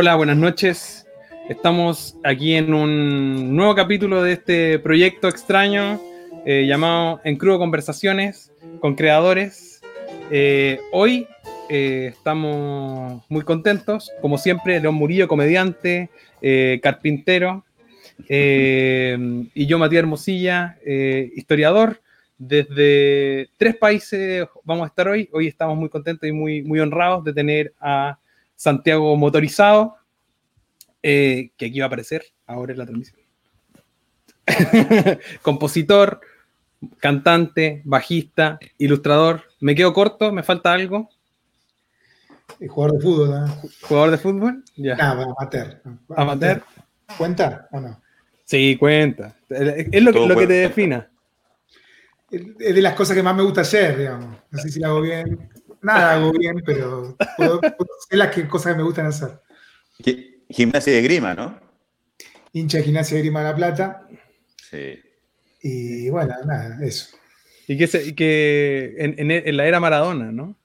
Hola, buenas noches. Estamos aquí en un nuevo capítulo de este proyecto extraño eh, llamado En Crudo Conversaciones con creadores. Eh, hoy eh, estamos muy contentos, como siempre, León Murillo, comediante, carpintero, y yo, Matías Hermosilla, historiador. Desde tres países vamos a estar hoy. Hoy estamos muy contentos y muy, muy honrados de tener a Santiago Motorizado, eh, que aquí va a aparecer ahora en la transmisión. Compositor, cantante, bajista, ilustrador. ¿Me quedo corto? ¿Me falta algo? jugador de fútbol, ¿no? ¿Jugador de fútbol? Ya. No, amateur. ¿Amateur? ¿Cuenta o no? Sí, cuenta. Es lo, que te defina. Es de las cosas que más me gusta hacer, digamos. No sé si lo hago bien. Nada hago bien, pero es las cosas que me gustan hacer. Gimnasia de Grima, ¿no? Hincha de Gimnasia de Grima de La Plata. Sí. Y bueno, nada, eso. Y que, en, la era Maradona, ¿no?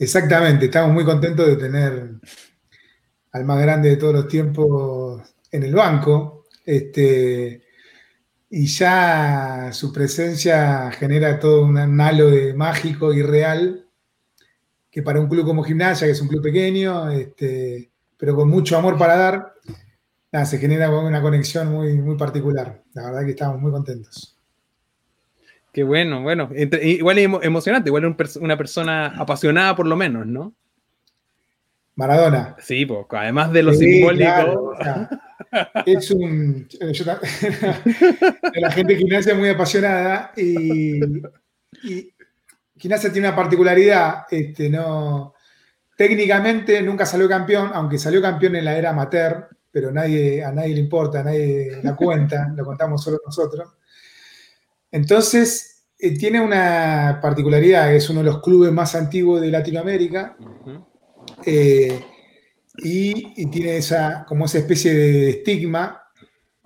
Exactamente, estamos muy contentos de tener al más grande de todos los tiempos en el banco. Este, y ya su presencia genera todo un halo de mágico y real que para un club como Gimnasia, que es un club pequeño, este, pero con mucho amor para dar, se genera una conexión muy, muy particular. La verdad que estamos muy contentos. Qué bueno, bueno. igual es emocionante, igual es una persona apasionada por lo menos, ¿no? Maradona. Sí, pues, además de lo simbólico. es un. la gente de gimnasia muy apasionada y, y, Gimnasia tiene una particularidad, este, no, técnicamente nunca salió campeón, aunque salió campeón en la era amateur, pero nadie, a nadie le importa, a nadie la cuenta, lo contamos solo nosotros. Entonces, eh, tiene una particularidad, es uno de los clubes más antiguos de Latinoamérica, eh, y, tiene esa, como esa especie de estigma,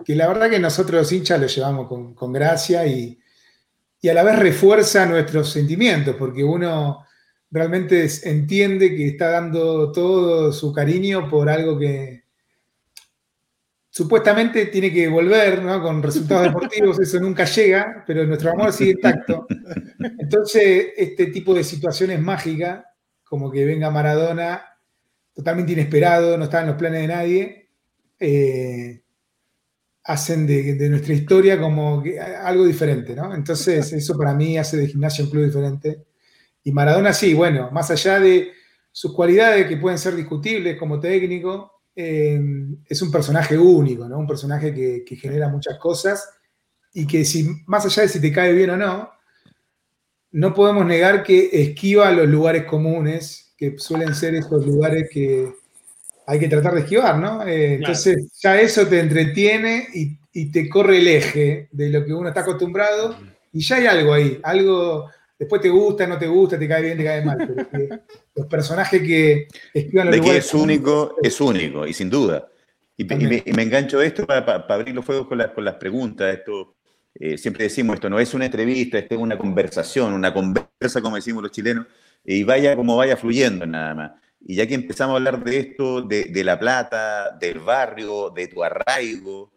que la verdad que nosotros los hinchas lo llevamos con, con gracia y, y a la vez refuerza nuestros sentimientos, porque uno realmente entiende que está dando todo su cariño por algo que supuestamente tiene que volver, ¿no? Con resultados deportivos, eso nunca llega, pero nuestro amor sigue intacto. Entonces, este tipo de situaciones mágicas, como que venga Maradona, totalmente inesperado, no está en los planes de nadie, eh, hacen de, nuestra historia como algo diferente, ¿no? Entonces, eso para mí hace de gimnasia un club diferente. Y Maradona sí, bueno, más allá de sus cualidades que pueden ser discutibles como técnico, eh, es un personaje único, ¿no? Un personaje que, genera muchas cosas y que si, más allá de si te cae bien o no, no podemos negar que esquiva los lugares comunes, que suelen ser esos lugares que, hay que tratar de esquivar, ¿no? Eh, entonces ya eso te entretiene y, te corre el eje de lo que uno está acostumbrado y ya hay algo ahí, algo, después te gusta, no te gusta, te cae bien, te cae mal, pero los personajes que esquivan los de que es único, es único, y sin duda. Y, me, engancho esto para, abrir los fuegos con, con las preguntas, esto... Eh, siempre decimos esto, no es una entrevista, esto es una conversación, una conversa, como decimos los chilenos, y vaya como vaya fluyendo nada más. Y ya que empezamos a hablar de esto, de, La Plata, del barrio, de tu arraigo,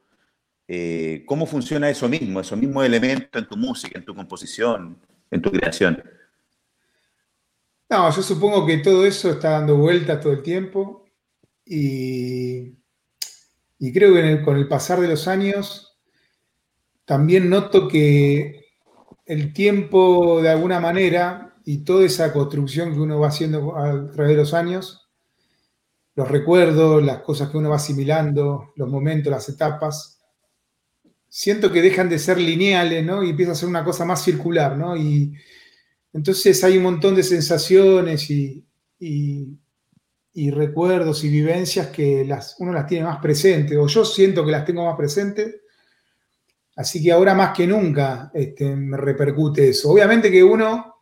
eh, ¿cómo funciona eso mismo, esos mismos elementos en tu música, en tu composición, en tu creación? No, yo supongo que todo eso está dando vueltas todo el tiempo y, creo que con el pasar de los años también noto que el tiempo de alguna manera y toda esa construcción que uno va haciendo a través de los años, los recuerdos, las cosas que uno va asimilando, los momentos, las etapas, siento que dejan de ser lineales, ¿no? Y empieza a ser una cosa más circular, ¿no? Y entonces hay un montón de sensaciones y, y, recuerdos y vivencias que las, uno las tiene más presentes, o yo siento que las tengo más presentes, así que ahora más que nunca este, me repercute eso. Obviamente que uno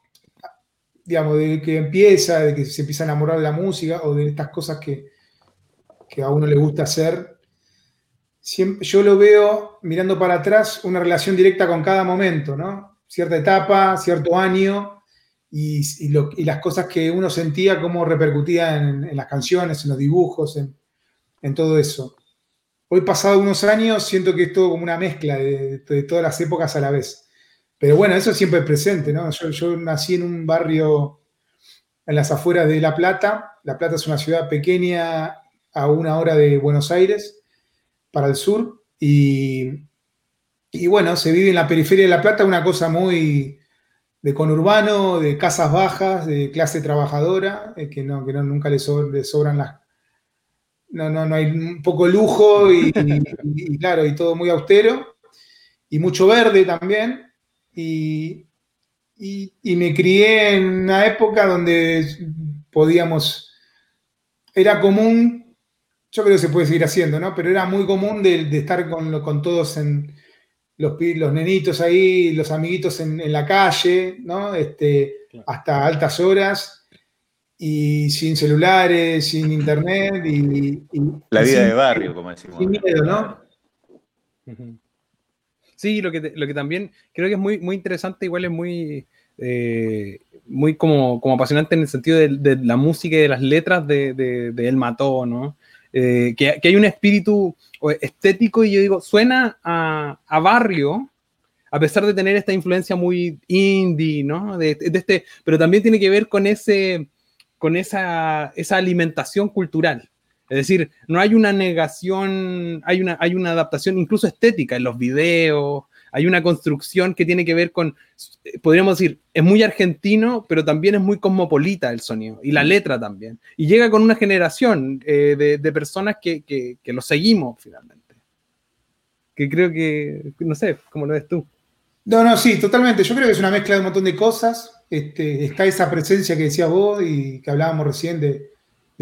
digamos, de que empieza, de que se empieza a enamorar de la música o de estas cosas que, a uno le gusta hacer, siempre, yo lo veo mirando para atrás una relación directa con cada momento, ¿no? Cierta etapa, cierto año y, las cosas que uno sentía, cómo repercutía en, las canciones, en los dibujos, en, en todo eso. Hoy, pasado unos años, siento que es todo como una mezcla de, todas las épocas a la vez. Pero bueno, eso siempre es presente, ¿no? Yo, nací en un barrio en las afueras de La Plata. La Plata es una ciudad pequeña a una hora de Buenos Aires, para el sur. Y, y bueno, se vive en la periferia de La Plata una cosa muy de conurbano, de casas bajas, de clase trabajadora, eh, que, no, que no, nunca le sobran las, no, no, no hay un poco lujo y, claro, y todo muy austero, y mucho verde también, y, me crié en una época donde podíamos, era común, yo creo que se puede seguir haciendo, ¿no? Pero era muy común de, estar con, con todos en los, los, nenitos ahí, los amiguitos en, la calle, ¿no? Este, hasta altas horas y sin celulares, sin internet y... la vida de barrio, como decimos. Sin miedo, ¿no? Sí, lo que, lo que también creo que es muy, muy interesante, igual es muy, eh, muy como, como apasionante en el sentido de, la música y de las letras de, de, El Mató, ¿no? Eh, que, que, hay un espíritu estético y yo digo, suena a, a, barrio, a pesar de tener esta influencia muy indie, ¿no? De, de, este, pero también tiene que ver con ese, con esa, esa alimentación cultural. Es decir, no hay una negación, hay una, hay una adaptación incluso estética en los videos, hay una construcción que tiene que ver con, podríamos decir, es muy argentino, pero también es muy cosmopolita el sonido y la letra también. Y llega con una generación eh, de, personas que, que, que, lo seguimos finalmente. Que creo que, no sé, ¿cómo lo ves tú? No, no, sí, totalmente. Yo creo que es una mezcla de un montón de cosas. Este, está esa presencia que decías vos y que hablábamos recién de,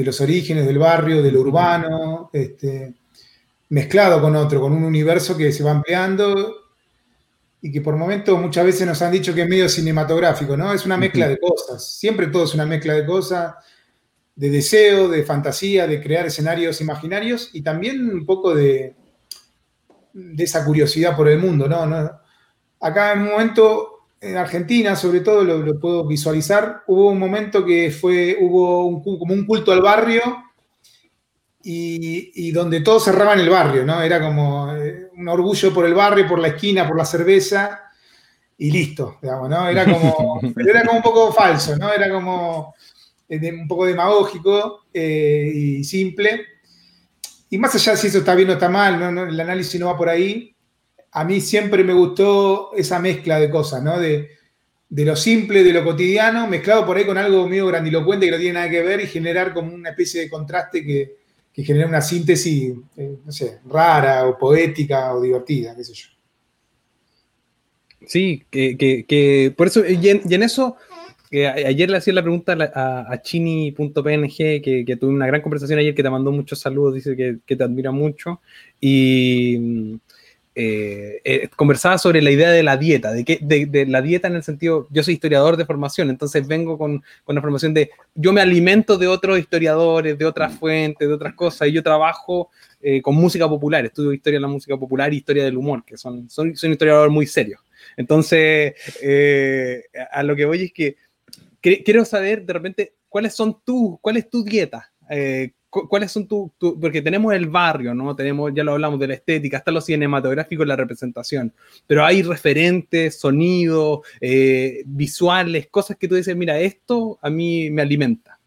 los orígenes del barrio, de lo urbano, este, mezclado con otro, con un universo que se va ampliando y que por momentos muchas veces nos han dicho que es medio cinematográfico, ¿no? Es una mezcla de cosas, siempre todo es una mezcla de cosas, de deseo, de fantasía, de crear escenarios imaginarios y también un poco de, de esa curiosidad por el mundo, ¿no? Acá en un momento en Argentina, sobre todo, lo, puedo visualizar, hubo un momento que fue, hubo un, como un culto al barrio y, donde todos cerraban el barrio, ¿no? Era como eh, un orgullo por el barrio, por la esquina, por la cerveza y listo, digamos, ¿no? Era como, era como un poco falso, ¿no? Era como eh, un poco demagógico eh, y simple. Y más allá de si eso está bien o está mal, el análisis no va por ahí, a mí siempre me gustó esa mezcla de cosas, ¿no? De, lo simple, de lo cotidiano, mezclado por ahí con algo medio grandilocuente que no tiene nada que ver y generar como una especie de contraste que, que genera una síntesis, eh, no sé, rara o poética o divertida, qué sé yo. Sí, que, por eso, y en, eso, ayer le hacía la pregunta a, chini.png, que, que, tuve una gran conversación ayer, que te mandó muchos saludos, dice que, que te admira mucho, y eh, eh, conversaba sobre la idea de la dieta, de, que, de, la dieta en el sentido, yo soy historiador de formación, entonces vengo con, con la formación de, yo me alimento de otros historiadores, de otras fuentes, de otras cosas, y yo trabajo eh, con música popular, estudio historia de la música popular y historia del humor, que son, son, son historiadores muy serios. Entonces, a lo que voy es que quiero saber de repente cuáles son tus, cuál es tu dieta, ¿Cuáles son tus, porque tenemos el barrio, ¿no? Tenemos, ya lo hablamos de la estética, hasta lo cinematográfico, la representación, pero hay referentes, sonidos, eh, visuales, cosas que tú dices, mira, esto a mí me alimenta.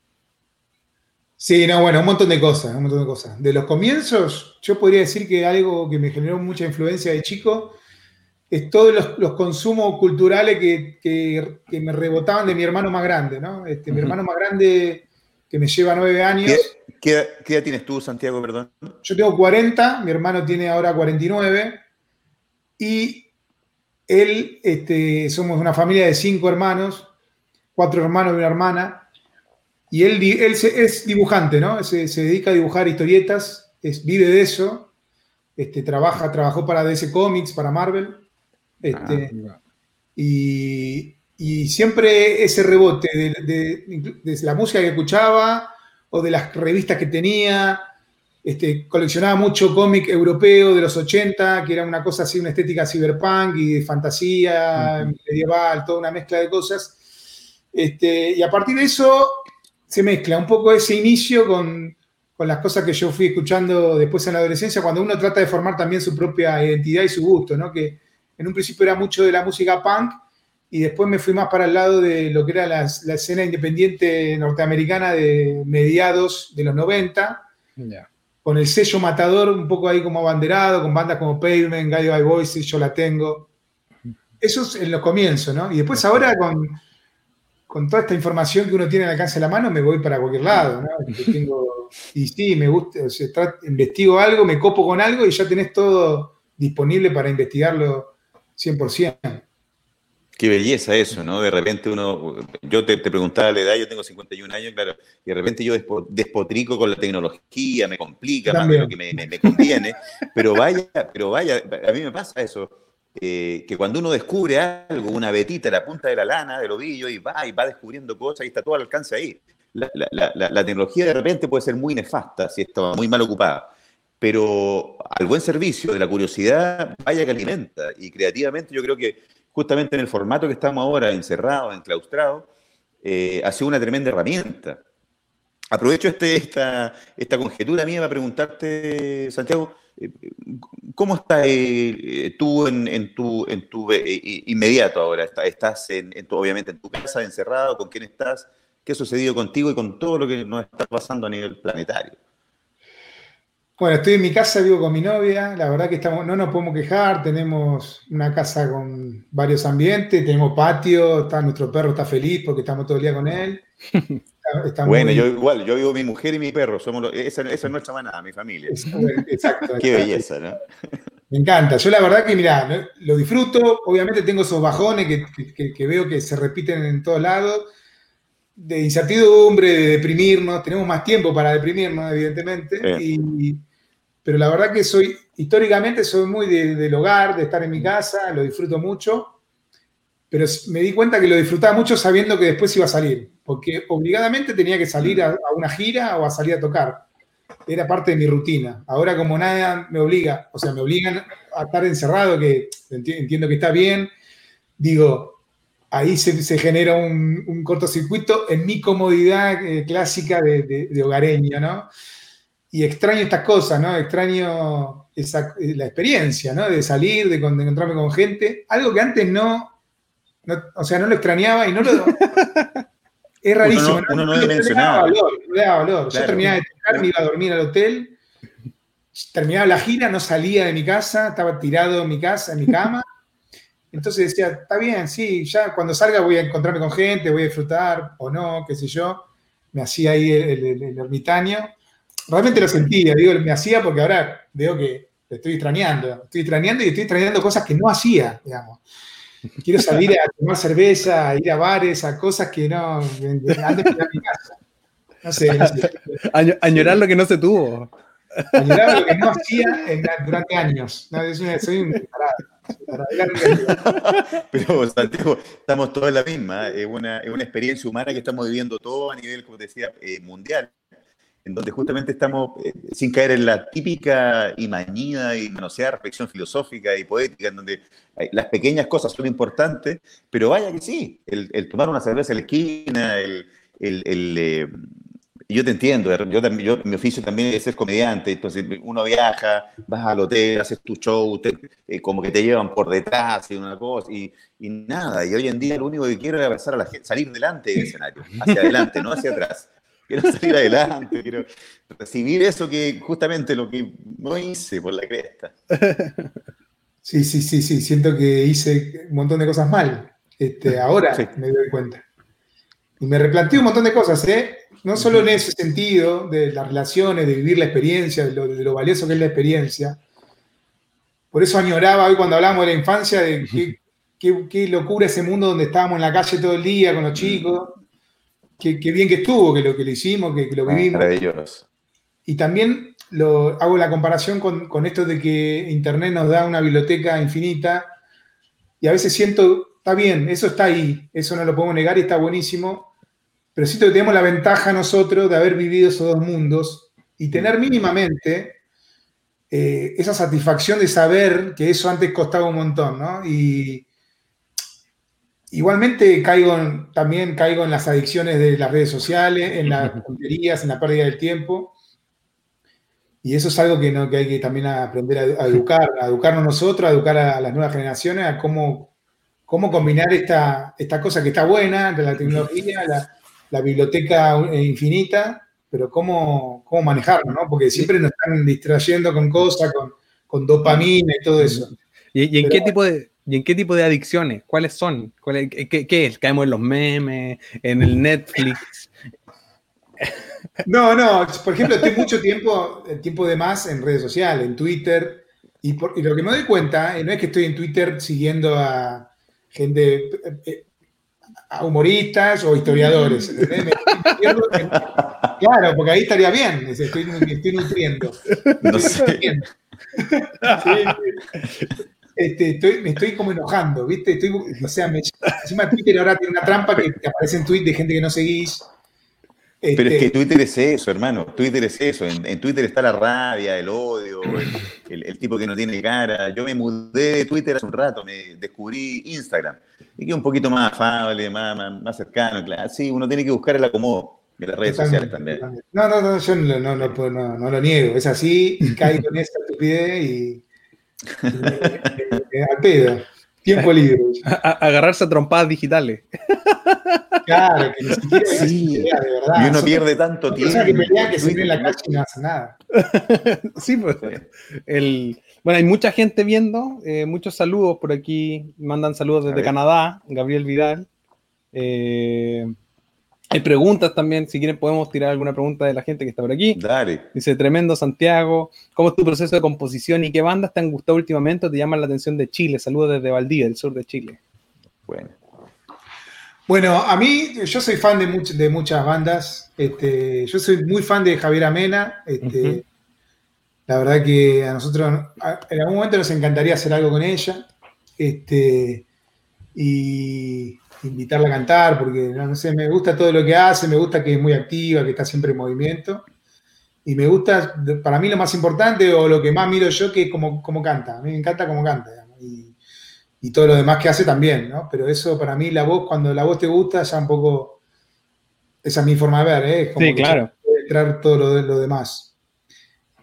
Sí, no, bueno, un montón de cosas, un montón de cosas. De los comienzos, yo podría decir que algo que me generó mucha influencia de chico es todos los, consumos culturales que, me rebotaban de mi hermano más grande, ¿no? Este, Mi hermano más grande, que me lleva nueve años. ¿Qué, edad tienes tú, Santiago, perdón? Yo tengo 40, mi hermano tiene ahora 49 y él, este, somos una familia de cinco hermanos, cuatro hermanos y una hermana, y él, él es dibujante, ¿no? Se, dedica a dibujar historietas, es, vive de eso, este, trabaja, trabajó para DC Comics, para Marvel, este, ah, y, siempre ese rebote de la música que escuchaba, o de las revistas que tenía. Este, coleccionaba mucho cómic europeo de los 80, que era una cosa así, una estética cyberpunk y de fantasía medieval, toda una mezcla de cosas. Este, y a partir de eso se mezcla un poco ese inicio con, con las cosas que yo fui escuchando después en la adolescencia, cuando uno trata de formar también su propia identidad y su gusto, ¿no? Que en un principio era mucho de la música punk y después me fui más para el lado de lo que era la, escena independiente norteamericana de mediados de los 90, con el sello Matador un poco ahí como abanderado, con bandas como Pavement, Guy by Voices, Yo La Tengo. Eso es en los comienzos, ¿no? Y después ahora con con toda esta información que uno tiene al alcance de la mano, me voy para cualquier lado. ¿no? y sí, me gusta, investigo algo, me copo con algo y ya tenés todo disponible para investigarlo 100%. Qué belleza eso, ¿no? De repente uno, yo te, preguntaba la edad, yo tengo 51 años, claro, y de repente yo despotrico con la tecnología, me complica más de lo que me, me conviene, pero vaya, pero vaya, a mí me pasa eso eh, que cuando uno descubre algo, una vetita la punta de la lana, del ovillo, y va y va descubriendo cosas y está todo al alcance ahí. La, tecnología de repente puede ser muy nefasta si está muy mal ocupada, pero al buen servicio de la curiosidad, vaya que alimenta. Y creativamente yo creo que justamente en el formato que estamos ahora, encerrados, enclaustrados, eh, ha sido una tremenda herramienta. Aprovecho este, esta, esta conjetura mía para preguntarte, Santiago, eh, ¿Cómo estás eh, tú en, tu, en tu inmediato ahora? ¿Estás en, obviamente en tu casa encerrado? ¿Con quién estás? ¿Qué ha sucedido contigo y con todo lo que nos está pasando a nivel planetario? Bueno, estoy en mi casa, vivo con mi novia, la verdad que estamos, no nos podemos quejar, tenemos una casa con varios ambientes, tenemos patio, está, nuestro perro está feliz porque estamos todo el día con él. bueno, yo igual, yo vivo mi mujer y mi perro, somos esa, es nuestra manada, mi familia. Exacto. Qué belleza, ¿no? Me encanta. Yo la verdad que, mira, lo disfruto. Obviamente tengo esos bajones que, veo que se repiten en todos lados, de incertidumbre, de deprimirnos. Tenemos más tiempo para deprimirnos, evidentemente. pero la verdad que soy, históricamente soy muy del hogar, de estar en mi casa, lo disfruto mucho pero me di cuenta que lo disfrutaba mucho sabiendo que después iba a salir, porque obligadamente tenía que salir a, una gira o a salir a tocar. Era parte de mi rutina. Ahora como nada me obliga, o sea, me obligan a estar encerrado, que entiendo que está bien, digo, ahí se, genera un, cortocircuito en mi comodidad eh, clásica de, hogareño, ¿no? Y extraño estas cosas, ¿no? Extraño esa, la experiencia, ¿no? De salir, de encontrarme con gente, algo que antes no, o sea, no lo extrañaba y no lo. es rarísimo. Uno no, le daba valor. valor. Yo terminaba de tocar, me iba a dormir al hotel, terminaba la gira, no salía de mi casa, estaba tirado en mi casa, en mi cama. Entonces decía, está bien, sí, ya cuando salga voy a encontrarme con gente, voy a disfrutar o no, qué sé yo. Me hacía ahí el, ermitaño. Realmente lo sentía, digo, me hacía porque ahora veo que estoy extrañando. Estoy extrañando y estoy extrañando cosas que no hacía, digamos. Quiero salir a tomar cerveza, a ir a bares, a cosas que no. Antes de mi casa. No sé, no sé. Añorar lo que no se tuvo. Añorar lo que no hacía durante años. No, soy un Pero estamos todos en la misma. Es una, es una experiencia humana que estamos viviendo todo a nivel, como decía, eh, mundial en donde justamente estamos, eh, sin caer en la típica y mañida y manoseada reflexión filosófica y poética, en donde las pequeñas cosas son importantes, pero vaya que sí, el, tomar una cerveza en la esquina, el... Eh, yo te entiendo, yo, mi oficio también es ser comediante, entonces uno viaja, vas al hotel, haces tu show, eh, como que te llevan por detrás y una cosa, y, nada, y hoy en día lo único que quiero es a la gente, salir delante del escenario, hacia adelante, no hacia atrás quiero salir adelante, quiero recibir eso que justamente lo que no hice por la cresta. Sí, sí, sí, sí, siento que hice un montón de cosas mal. Este, ahora me doy cuenta. Y me replanteo un montón de cosas, ¿eh? No solo en ese sentido, de las relaciones, de vivir la experiencia, de lo, valioso que es la experiencia. Por eso añoraba hoy cuando hablamos de la infancia, de qué, qué locura ese mundo donde estábamos en la calle todo el día con los chicos qué, bien que estuvo, que lo que le hicimos, que, lo vivimos. Y también lo, hago la comparación con, esto de que Internet nos da una biblioteca infinita y a veces siento, está bien, eso está ahí, eso no lo podemos negar y está buenísimo, pero siento que tenemos la ventaja nosotros de haber vivido esos dos mundos y tener mínimamente eh, esa satisfacción de saber que eso antes costaba un montón, ¿no? Y, Igualmente caigo también caigo en las adicciones de las redes sociales, en las tonterías, en la pérdida del tiempo. Y eso es algo que, no, que hay que también aprender a, educar, a educarnos nosotros, a educar a las nuevas generaciones, a cómo, cómo combinar esta, esta cosa que está buena, de la tecnología, la, biblioteca infinita, pero cómo, cómo manejarlo, ¿no? Porque siempre nos están distrayendo con cosas, con, con dopamina y todo eso. ¿Y, en qué tipo de, ¿Y en qué tipo de adicciones? ¿Cuáles son? qué, qué, es? ¿Caemos en los memes? ¿En el Netflix? No, no, por ejemplo, estoy mucho tiempo, tiempo de más en redes sociales, en Twitter, y, lo que me doy cuenta eh, no es que estoy en Twitter siguiendo a gente, eh, eh, humoristas o historiadores. claro, porque ahí estaría bien, estoy, estoy nutriendo. No sé. Este, estoy, me estoy como enojando, ¿viste? Estoy, o sea, me, encima Twitter ahora tiene una trampa que te aparecen tweets de gente que no seguís pero es que este, Twitter es eso, hermano. Twitter es eso. En, Twitter está la rabia, el odio, el, tipo que no tiene cara. Yo me mudé de Twitter hace un rato, me descubrí Instagram. Y que un poquito más afable, más, más, cercano. Claro. Sí, uno tiene que buscar el acomodo de las redes sociales también. No, no, no, yo no, no, no, no lo niego. Es así, caigo en esa estupidez y, al pedo. Tiempo libre. agarrarse a trompadas digitales. Claro, que ni siquiera sí. de verdad. Y uno pierde tanto tiempo. que pelean que se en la calle y no hace nada. sí, pues. El, bueno, hay mucha gente viendo. Eh, muchos saludos por aquí. Mandan saludos desde Canadá. Gabriel Vidal. Eh, hay preguntas también. Si quieren, podemos tirar alguna pregunta de la gente que está por aquí. Dale. Dice Tremendo Santiago. ¿Cómo es tu proceso de composición y qué bandas te han gustado últimamente o te llaman la atención de Chile? Saludos desde Valdivia, del sur de Chile. Bueno. Bueno, a mí, yo soy fan de, de muchas bandas. Este, yo soy muy fan de Javier Amena. Este, La verdad que a nosotros en algún momento nos encantaría hacer algo con ella. Este, y invitarla a cantar, porque no sé, me gusta todo lo que hace, me gusta que es muy activa, que está siempre en movimiento. Y me gusta, para mí lo más importante o lo que más miro yo, que es como, como canta. A mí me encanta cómo canta y todo lo demás que hace también, ¿no? Pero eso para mí, la voz, cuando la voz te gusta, ya un poco, esa es mi forma de ver, ¿eh? como sí, claro. entrar todo lo, lo demás.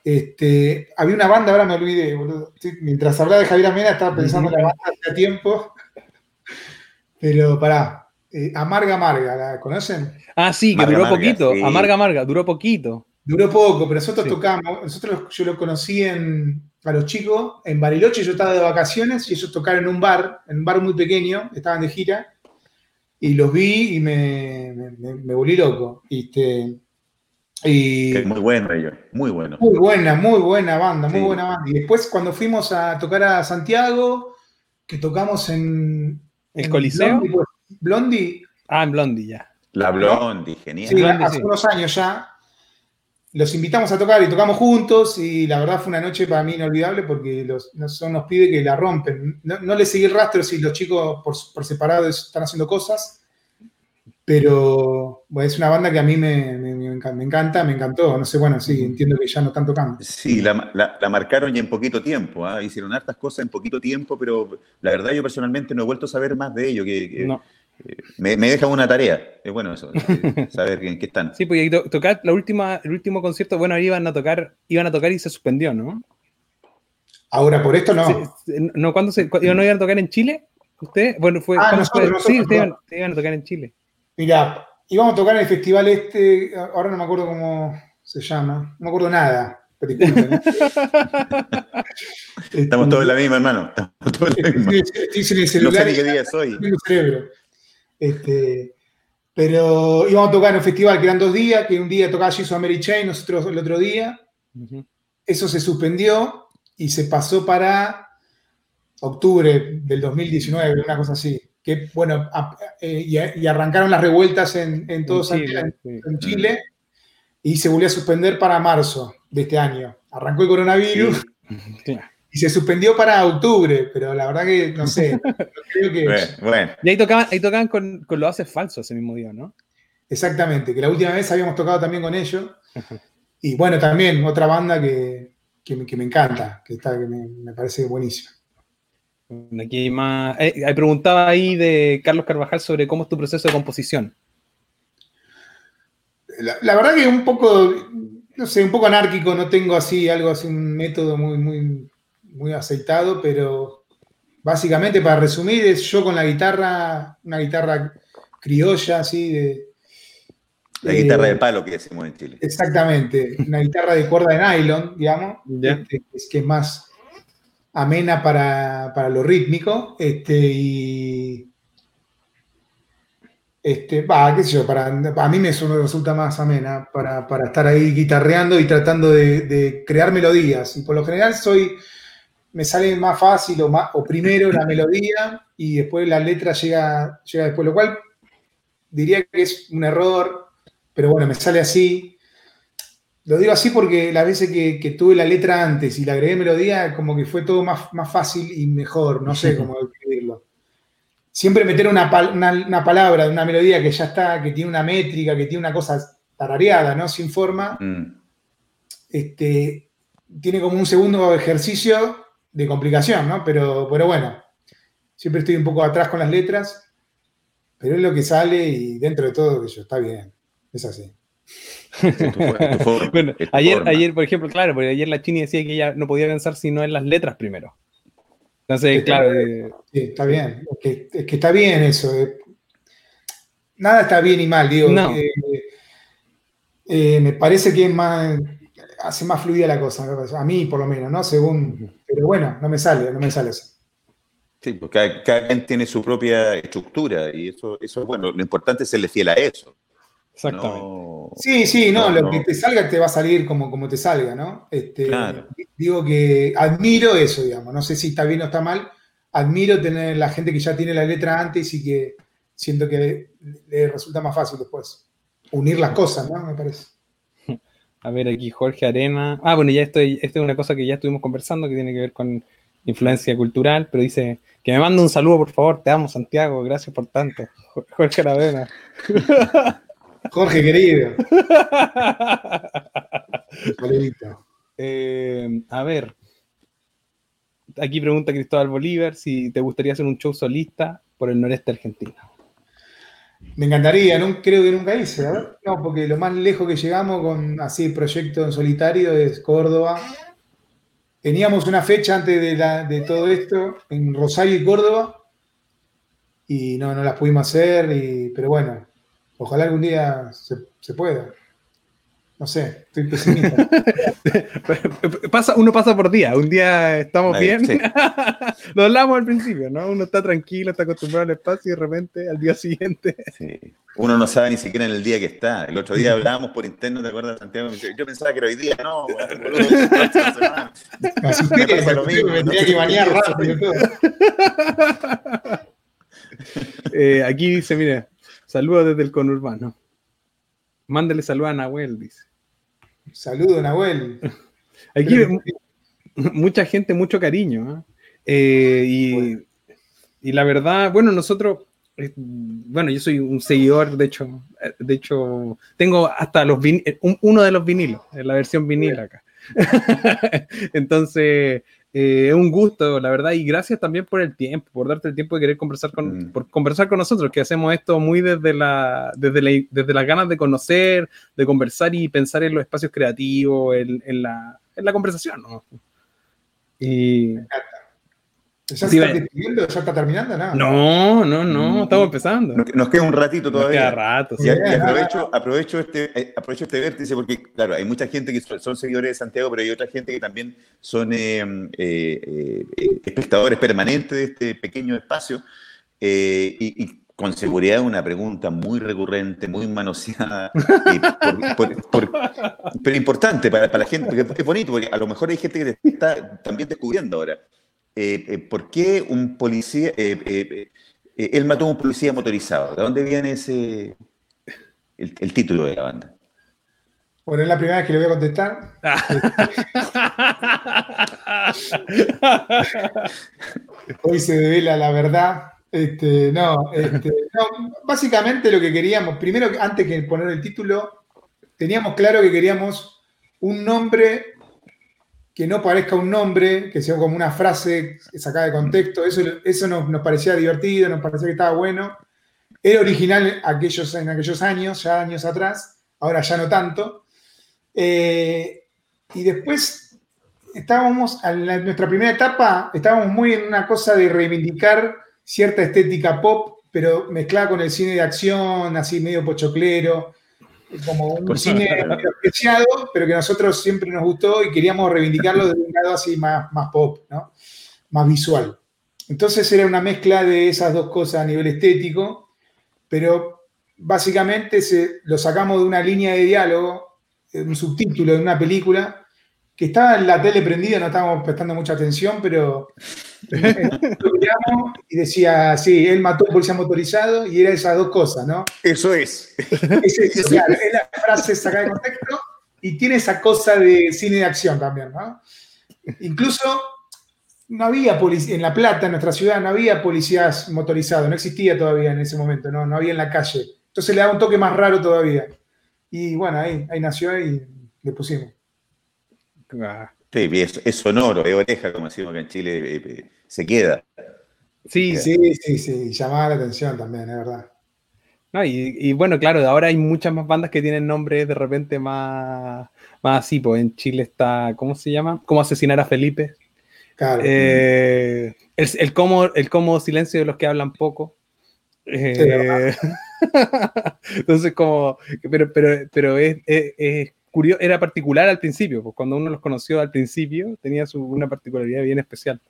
Este, había una banda, ahora me olvidé, boludo. Mientras hablaba de Javier Amena, estaba pensando en la banda hace tiempo. Pero pará, eh, Amarga Amarga, ¿la conocen? Ah, sí, que duró poquito. Amarga Amarga, duró poquito. Duró poco, pero nosotros tocamos, nosotros yo lo conocí en, a los chicos, en Bariloche yo estaba de vacaciones y ellos tocaron en un bar, en un bar muy pequeño, estaban de gira, y los vi y me, me, volví loco. Y, y, muy bueno ellos, muy bueno. Muy buena, muy buena banda, muy buena banda. Y después cuando fuimos a tocar a Santiago, que tocamos en... ¿El Coliseo? Blondie, Ah, en Blondie, ya. La Blondie, genial. Sí, hace unos años ya los invitamos a tocar y tocamos juntos y la verdad fue una noche para mí inolvidable porque los, son los pibes que la rompen. No, no les seguí el rastro si los chicos por, separado están haciendo cosas, pero es una banda que a mí me, encanta, me encantó. No sé, bueno, sí, entiendo que ya no están tocando. Sí, la, marcaron ya en poquito tiempo, ¿ah? hicieron hartas cosas en poquito tiempo, pero la verdad yo personalmente no he vuelto a saber más de ello. Que, me, deja una tarea. Es bueno eso, saber en qué están. Sí, porque tocar la última, el último concierto, bueno, iban a tocar, iban a tocar y se suspendió, ¿no? Ahora por esto no. no, ¿cuándo se, no iban a tocar en Chile? ¿Usted? Bueno, fue. Ah, sí, ustedes iban, a tocar en Chile. Mira, íbamos a tocar en el festival este, ahora no me acuerdo cómo se llama, no me acuerdo nada. Pero ¿eh? Estamos todos en la misma, hermano. Estamos todos en la misma. No sé ni qué día soy. Este, pero íbamos a tocar en un festival que eran dos días, que un día tocaba Jesus Mary Chain, nosotros el otro día. Eso se suspendió y se pasó para octubre del 2019, una cosa así. Que bueno, eh, y, arrancaron las revueltas en, en todo Chile, en, Chile y se volvió a suspender para marzo de este año. Arrancó el coronavirus. Y se suspendió para octubre, pero la verdad que no sé. creo que... Bueno, Y ahí tocaban, ahí tocaban con, con, los haces falsos ese mismo día, ¿no? Exactamente, que la última vez habíamos tocado también con ellos. Y bueno, también otra banda que, que, me encanta, que, está, que me, parece buenísima. Aquí hay más. Eh, hay preguntaba ahí de Carlos Carvajal sobre cómo es tu proceso de composición. La, la verdad que un poco no sé, un poco anárquico, no tengo así algo así, un método muy, muy, muy aceitado, pero básicamente para resumir es yo con la guitarra, una guitarra criolla así de... La guitarra de palo que decimos en Chile. Exactamente, una guitarra de cuerda de nylon, digamos, este, es que es más amena para, para lo rítmico, este, y este, va, qué sé yo, para, a mí me resulta más amena para, estar ahí guitarreando y tratando de, crear melodías. Y por lo general soy, me sale más fácil o, más, o primero la melodía y después la letra llega, llega después, lo cual diría que es un error, pero bueno, me sale así. Lo digo así porque las veces que, tuve la letra antes y la agregué melodía, como que fue todo más, más fácil y mejor, no sé cómo describirlo siempre meter una, palabra de una melodía que ya está, que tiene una métrica, que tiene una cosa tarareada, ¿no? Sin forma, mm. este, tiene como un segundo ejercicio de complicación, ¿no? Pero, pero bueno, siempre estoy un poco atrás con las letras, pero es lo que sale y dentro de todo, que yo, está bien, es así. bueno, ayer, ayer, por ejemplo, claro, porque ayer la Chini decía que ella no podía pensar si no en las letras primero. Entonces, claro. Eh, sí, está bien. Es que, está bien eso. Eh. Nada está bien y mal, digo. Eh, me parece que es más, hace más fluida la cosa, a mí por lo menos, ¿no? Según. Pero bueno, no me sale, no me sale eso. Sí, porque cada, quien tiene su propia estructura y eso, eso es bueno. Lo importante es serle fiel a eso. Exactamente. sí, sí, no, lo que te salga te va a salir como, como te salga, ¿no? Este, Digo que admiro eso, digamos, no sé si está bien o está mal, admiro tener la gente que ya tiene la letra antes y que siento que le, resulta más fácil después unir las cosas, ¿no? Me parece. A ver, aquí Jorge Arena. Ah, bueno, ya estoy, esta es una cosa que ya estuvimos conversando que tiene que ver con influencia cultural, pero dice que me manda un saludo, por favor. Te amo, Santiago. Gracias por tanto. Jorge Arena. Jorge, querido. Eh, a ver. Aquí pregunta Cristóbal Bolívar si te gustaría hacer un show solista por el noreste argentino. Me encantaría, no, creo que nunca hice, No, porque lo más lejos que llegamos con así proyecto en solitario es Córdoba. Teníamos una fecha antes de, de todo esto en Rosario y Córdoba y no, no las pudimos hacer, pero bueno, Ojalá algún día se, pueda. No sé, estoy pesimista. pasa, uno pasa por día, un día estamos bien. Lo hablamos al principio, ¿no? Uno está tranquilo, está acostumbrado al espacio y de repente al día siguiente. Uno no sabe ni siquiera en el día que está. El otro día hablábamos por interno, ¿te acuerdas, Santiago? Yo pensaba que era hoy día, no. Me tenía que bañar rápido. Eh, aquí dice, mire, Saludos desde el conurbano. Mándale saludos a Nahuel, dice. Saludos, Nahuel. Aquí mucha gente, mucho cariño. ¿eh? Eh, y, la verdad, bueno, nosotros, eh, bueno, yo soy un seguidor, de hecho, de hecho, tengo hasta los uno de los vinilos, en la versión vinil acá. Entonces, eh, es un gusto, la verdad, y gracias también por el tiempo, por darte el tiempo de querer conversar con, mm. por conversar con nosotros, que hacemos esto muy desde, la, desde, desde las ganas de conocer, de conversar y pensar en los espacios creativos, en, en, la, en la, conversación. ¿no? Y, ¿Ya se está despidiendo? ¿Ya está terminando? No, no, no, mm. estamos empezando. Nos, queda un ratito todavía. Nos queda rato. Y, aprovecho, aprovecho, este, eh, aprovecho este vértice porque, claro, hay mucha gente que son, seguidores de Santiago, pero hay otra gente que también son eh, eh, espectadores permanentes de este pequeño espacio. Y, con seguridad una pregunta muy recurrente, muy manoseada, pero importante para, para, la gente, porque es bonito, porque a lo mejor hay gente que te está también descubriendo ahora. Eh, eh, ¿por qué un policía, eh, él mató a un policía motorizado? ¿De dónde viene ese, el, título de la banda? Bueno, es la primera vez que le voy a contestar. Hoy se devela la verdad. Este, este, no, básicamente lo que queríamos, primero, antes que poner el título, teníamos claro que queríamos un nombre que no parezca un nombre, que sea como una frase sacada de contexto, eso, eso nos, parecía divertido, nos parecía que estaba bueno. Era original aquellos, en aquellos años, ya años atrás, ahora ya no tanto. Eh, y después estábamos, en nuestra primera etapa, estábamos muy en una cosa de reivindicar cierta estética pop, pero mezclada con el cine de acción, así medio pochoclero, como un cine apreciado, pero que a nosotros siempre nos gustó y queríamos reivindicarlo de un lado así más, más pop, ¿no? más visual. Entonces era una mezcla de esas dos cosas a nivel estético, pero básicamente se, lo sacamos de una línea de diálogo, un subtítulo de una película, que estaba en la tele prendida, no estábamos prestando mucha atención, pero lo miramos y decía, sí, él mató a un policía motorizado y era esas dos cosas, ¿no? Eso es. Es, eso, claro, es la frase sacada de contexto y tiene esa cosa de cine de acción también, ¿no? Incluso no había policía, en La Plata, en nuestra ciudad, no había policías motorizados, no existía todavía en ese momento, no, no había en la calle. Entonces le daba un toque más raro todavía. Y bueno, ahí, ahí nació y le pusimos. Sí, es, sonoro, es oreja, como decimos acá en Chile, eh, eh, se queda. Sí, sí, sí, sí, llamaba la atención también, es verdad. y, bueno, claro, ahora hay muchas más bandas que tienen nombres de repente más, más así, pues en Chile está, ¿cómo se llama? ¿Cómo asesinar a Felipe? Eh, el, cómo, el cómo silencio de los que hablan poco. Eh, entonces, como, pero, pero, pero es, curioso, era particular al principio, pues cuando uno los conoció al principio, tenía su, una particularidad bien especial.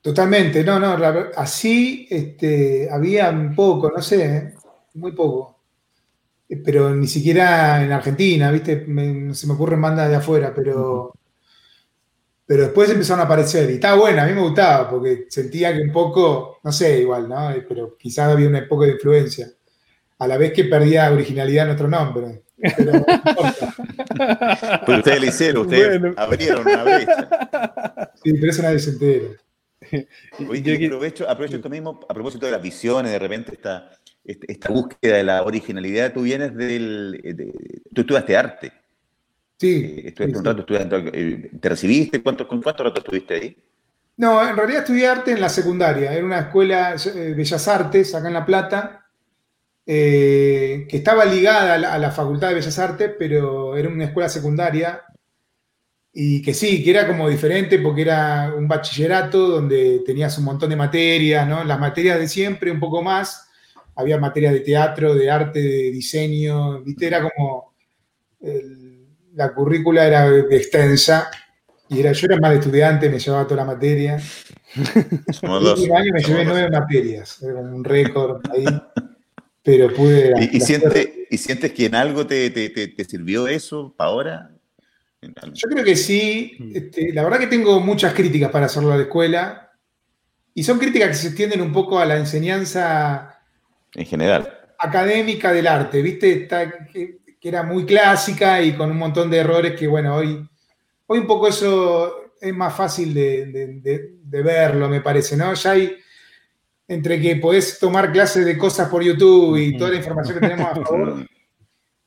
Totalmente, no, no, así este, había un poco, no sé, muy poco. Pero ni siquiera en Argentina, ¿viste? se me ocurren bandas de afuera, pero pero después empezaron a aparecer y estaba buena, a mí me gustaba porque sentía que un poco, no sé, igual, ¿no? Pero quizás había un poco de influencia, a la vez que perdía originalidad nuestro nombre. Pero, pero ustedes lo hicieron, ustedes abrieron una brecha. Sí, pero eso nadie se entera. Oye, aprovecho, aprovecho esto mismo, a propósito de las visiones, de repente esta, este, esta búsqueda de la originalidad, tú vienes del... tú estudiaste arte. Sí. Eh, un rato estudiando. Eh, ¿Te recibiste? ¿Cuánto, ¿Con cuánto rato estuviste ahí? No, en realidad estudié arte en la secundaria. Era una escuela de Bellas Artes, acá en La Plata, eh, que estaba ligada a la, Facultad de Bellas Artes, pero era una escuela secundaria. Y que sí, que era como diferente porque era un bachillerato donde tenías un montón de materias, ¿no? Las materias de siempre, un poco más. Había materias de teatro, de arte, de diseño, ¿viste? Era como la currícula era extensa y era, yo era más de estudiante, me llevaba toda la materia. Somos dos. año me llevé nueve materias, era un récord ahí, pero pude... ¿Y, y, sientes que en algo te, sirvió eso para ahora? Yo creo que sí. Mm. Este, la verdad que tengo muchas críticas para hacerlo a la escuela. Y son críticas que se extienden un poco a la enseñanza. En general. Académica del arte, ¿viste? Está, que era muy clásica y con un montón de errores que, bueno, hoy, hoy un poco eso es más fácil de, verlo, me parece, ¿no? Ya hay, entre que podés tomar clases de cosas por YouTube y toda la información que tenemos a favor,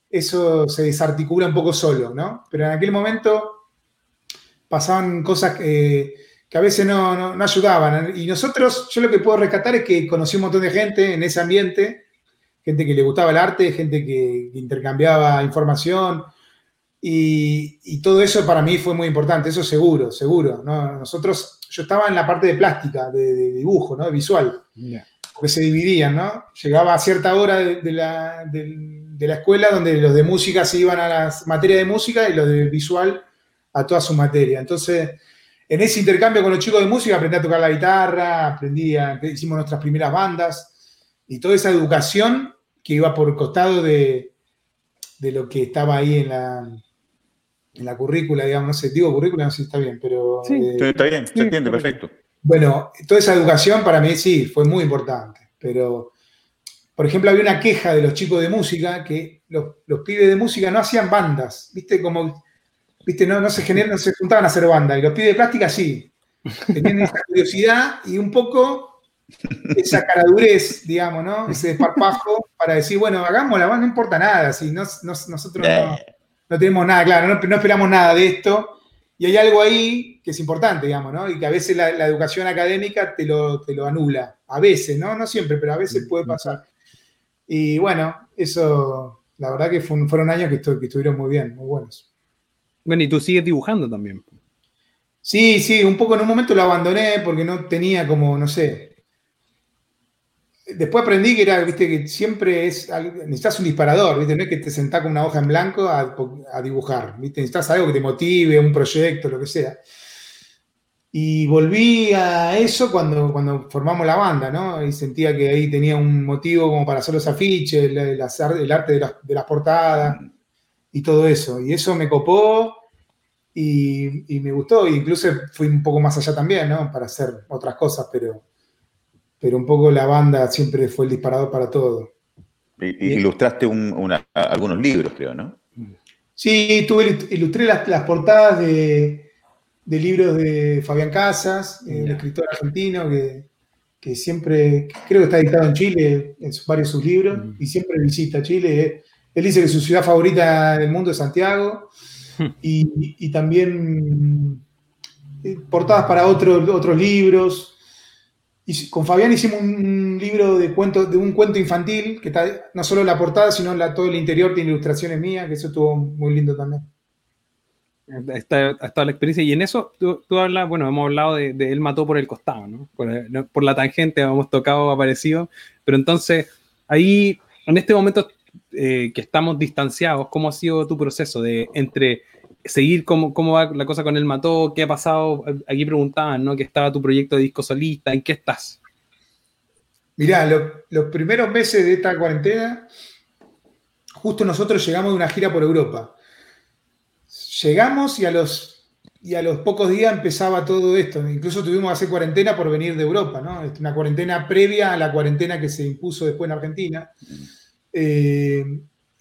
eso se desarticula un poco solo, ¿no? Pero en aquel momento pasaban cosas que, a veces no, no, ayudaban. Y nosotros, yo lo que puedo rescatar es que conocí un montón de gente en ese ambiente gente que le gustaba el arte, gente que, intercambiaba información. Y, todo eso para mí fue muy importante, eso seguro, seguro. Nosotros, yo estaba en la parte de plástica, de, dibujo, ¿no? de visual, porque se dividían, ¿no? Llegaba a cierta hora de, la, de, la, escuela donde los de música se iban a las materias de música y los de visual a toda su materia. Entonces, en ese intercambio con los chicos de música aprendí a tocar la guitarra, aprendí a, hicimos nuestras primeras bandas, y toda esa educación que iba por costado de, lo que estaba ahí en la, en la currícula, digamos, no sé, digo currícula, no sé si está bien, pero... Sí, eh, está bien, se entiende, perfecto. Bueno, toda esa educación para mí sí, fue muy importante, pero, por ejemplo, había una queja de los chicos de música, que los, pibes de música no hacían bandas, ¿viste? Como, ¿viste? No, no, se generan, no se juntaban a hacer bandas, y los pibes de plástica sí. Tenían esa curiosidad y un poco esa caradurez, digamos, ¿no? Ese desparpajo para decir, bueno, hagámosla, no importa nada, si nosotros no, tenemos nada, claro, no, esperamos nada de esto. Y hay algo ahí que es importante, digamos, ¿no? Y que a veces la, educación académica te lo, te lo, anula. A veces, ¿no? No siempre, pero a veces puede pasar. Y bueno, eso, la verdad que fueron años que, estuvieron muy bien, muy buenos. Bueno, y tú sigues dibujando también. Sí, sí, un poco en un momento lo abandoné porque no tenía como, no sé. Después aprendí que era, viste, que siempre es, necesitas un disparador, viste, no es que te sentás con una hoja en blanco a, a dibujar, viste, necesitas algo que te motive, un proyecto, lo que sea. Y volví a eso cuando, cuando formamos la banda, ¿no? Y sentía que ahí tenía un motivo como para hacer los afiches, el, el arte de, las, portadas y todo eso. Y eso me copó y, me gustó. Incluso fui un poco más allá también, ¿no? Para hacer otras cosas, pero, pero un poco la banda siempre fue el disparador para todo. Y, ilustraste algunos libros, creo, ¿no? Sí, tuve, ilustré las portadas de de libros de Fabián Casas, el escritor argentino que, siempre, creo que está editado en Chile, en varios de sus libros, mm. y siempre visita Chile. Él dice que su ciudad favorita del mundo es Santiago, hmm. y, también eh, portadas para otros otros libros. Y con Fabián hicimos un libro de, cuento, de un cuento infantil, que está no solo la portada, sino la, todo el interior tiene ilustraciones mías, que eso estuvo muy lindo también está, toda la experiencia. Y en eso tú, tú, hablas, bueno, hemos hablado de, Él mató por el costado, ¿no? Por, la tangente hemos tocado, aparecido. Pero entonces, ahí, en este momento eh, que estamos distanciados, ¿cómo ha sido tu proceso de entre seguir cómo, cómo va la cosa con Él mató? ¿Qué ha pasado? Aquí preguntaban, ¿no? Que estaba tu proyecto de disco solista, ¿en qué estás? Mirá, los primeros meses de esta cuarentena, justo nosotros llegamos de una gira por Europa llegamos y a los, y a los pocos días empezaba todo esto. Incluso tuvimos que hacer cuarentena por venir de Europa, ¿no? Una cuarentena previa a la cuarentena que se impuso después en Argentina. Eh,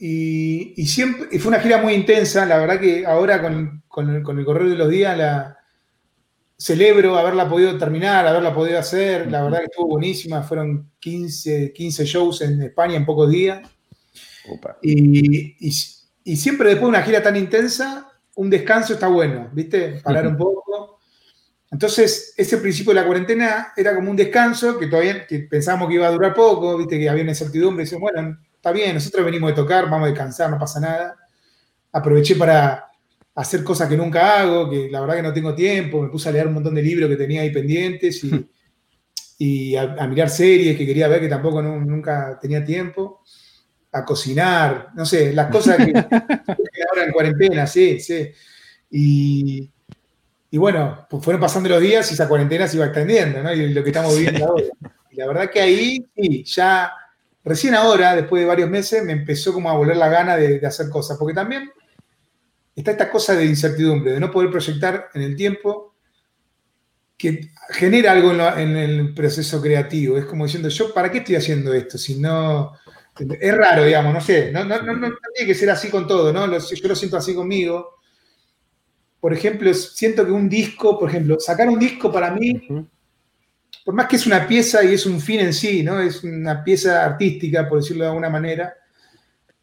y, siempre, y fue una gira muy intensa, la verdad que ahora con, el, con correr de los días la celebro haberla podido terminar, haberla podido hacer, la verdad que estuvo buenísima, fueron 15, 15 shows en España en pocos días. Y, y, siempre después de una gira tan intensa, un descanso está bueno, ¿viste? Parar un poco. Entonces, ese principio de la cuarentena era como un descanso que todavía pensábamos que iba a durar poco, ¿viste? Que había una incertidumbre. Y bueno, está bien, nosotros venimos de tocar, vamos a descansar, no pasa nada. Aproveché para hacer cosas que nunca hago, que la verdad que no tengo tiempo. Me puse a leer un montón de libros que tenía ahí pendientes y, a, mirar series que quería ver que tampoco nunca tenía tiempo a cocinar, no sé, las cosas que, ahora en cuarentena, sí, sí. Y, bueno, pues fueron pasando los días y esa cuarentena se iba extendiendo, ¿no? Y lo que estamos viviendo ahora. Y la verdad que ahí, sí, ya recién ahora, después de varios meses, me empezó como a volver la gana de, hacer cosas, porque también está esta cosa de incertidumbre, de no poder proyectar en el tiempo, que genera algo en, el proceso creativo. Es como diciendo, yo, ¿para qué estoy haciendo esto? Si no es raro, digamos, no sé, no, tiene que ser así con todo, ¿no? Yo lo siento así conmigo. Por ejemplo, siento que un disco, por ejemplo, sacar un disco para mí, por más que es una pieza y es un fin en sí, ¿no? Es una pieza artística, por decirlo de alguna manera,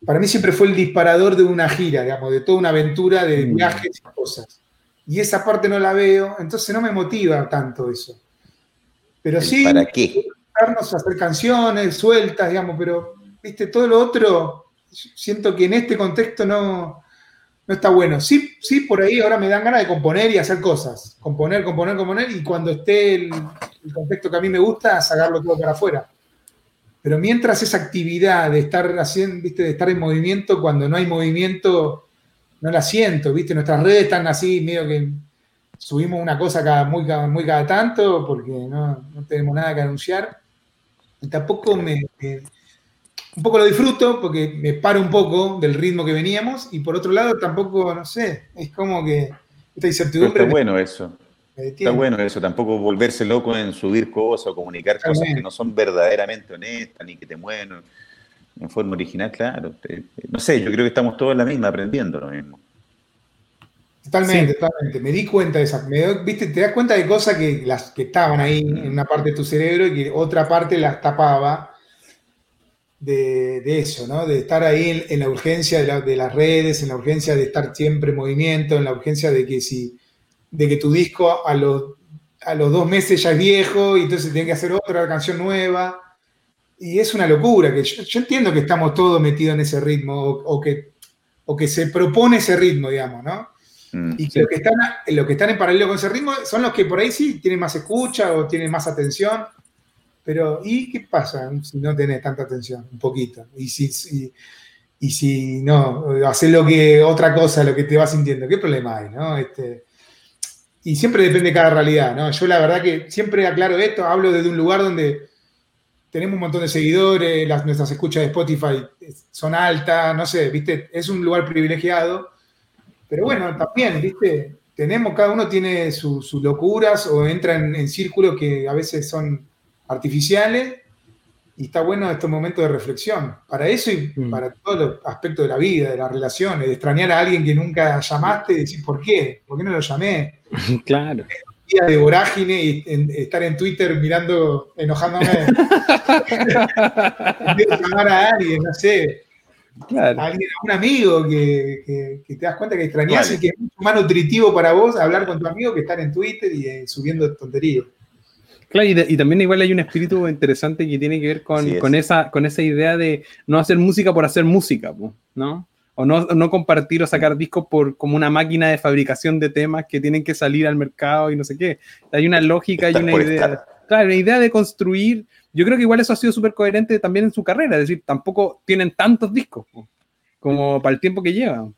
para mí siempre fue el disparador de una gira, digamos, de toda una aventura de mm. viajes y cosas. Y esa parte no la veo, entonces no me motiva tanto eso. Pero sí, ¿para qué? hacer canciones sueltas, digamos, pero viste, todo lo otro, siento que en este contexto no, no está bueno. Sí, sí, por ahí ahora me dan ganas de componer y hacer cosas. Componer, componer, componer, y cuando esté el, contexto que a mí me gusta, sacarlo todo para afuera. Pero mientras esa actividad de estar haciendo, viste, de estar en movimiento, cuando no hay movimiento, no la siento, viste, nuestras redes están así, medio que subimos una cosa cada, muy, muy cada tanto, porque no, tenemos nada que anunciar. Y tampoco me un poco lo disfruto porque me paro un poco del ritmo que veníamos y por otro lado tampoco, no sé, es como que esta incertidumbre... está bueno eso. Está bueno eso, tampoco volverse loco en subir cosas o comunicar cosas que no son verdaderamente honestas ni que te mueven en forma original, claro. No sé, yo creo que estamos todos en la misma aprendiendo lo mismo. Totalmente, totalmente. Me di cuenta de esa. ¿viste? Te das cuenta de cosas que, las, que estaban ahí en una parte de tu cerebro y que otra parte las tapaba de, eso, ¿no? De estar ahí en, la urgencia de, las redes, en la urgencia de estar siempre en movimiento, en la urgencia de que si, de que tu disco a los, a los dos meses ya es viejo y entonces tiene que hacer otra canción nueva. y es una locura, que yo, entiendo que estamos todos metidos en ese ritmo, o, que, o que se propone ese ritmo, digamos, ¿no? Mm, y que, los, que están, los que están en paralelo con ese ritmo son los que por ahí sí tienen más escucha o tienen más atención. Pero, ¿y qué pasa si no tenés tanta atención? Un poquito. Y si, y si no, haces lo que, otra cosa, lo que te vas sintiendo, ¿qué problema hay? ¿no? Este, y siempre depende de cada realidad, ¿no? Yo la verdad que siempre aclaro esto, hablo desde un lugar donde tenemos un montón de seguidores, las, nuestras escuchas de Spotify son altas, no sé, ¿viste? Es un lugar privilegiado, pero bueno, también, ¿viste? Tenemos, cada uno tiene sus locuras o entra en, en círculos que a veces son artificiales y está bueno estos momentos de reflexión, para eso y mm. para todos los aspectos de la vida, de las relaciones, de extrañar a alguien que nunca llamaste y decir, ¿por qué? ¿Por qué no lo llamé? Claro. Día de vorágine y estar en Twitter mirando, enojándome. llamar a alguien, no sé. Claro. A, un amigo que, te das cuenta que extrañas y que es mucho más nutritivo para vos hablar con tu amigo que estar en Twitter y eh, subiendo tonterías. Claro, y, también igual hay un espíritu interesante que tiene que ver con, esa, con esa idea de no hacer música por hacer música, ¿no? O no, no, compartir o sacar discos por como una máquina de fabricación de temas que tienen que salir al mercado y no sé qué. Hay una lógica y una idea. Claro, una idea de construir. Yo creo que igual eso ha sido súper coherente también en su carrera, es decir, tampoco tienen tantos discos como para el tiempo que llevan.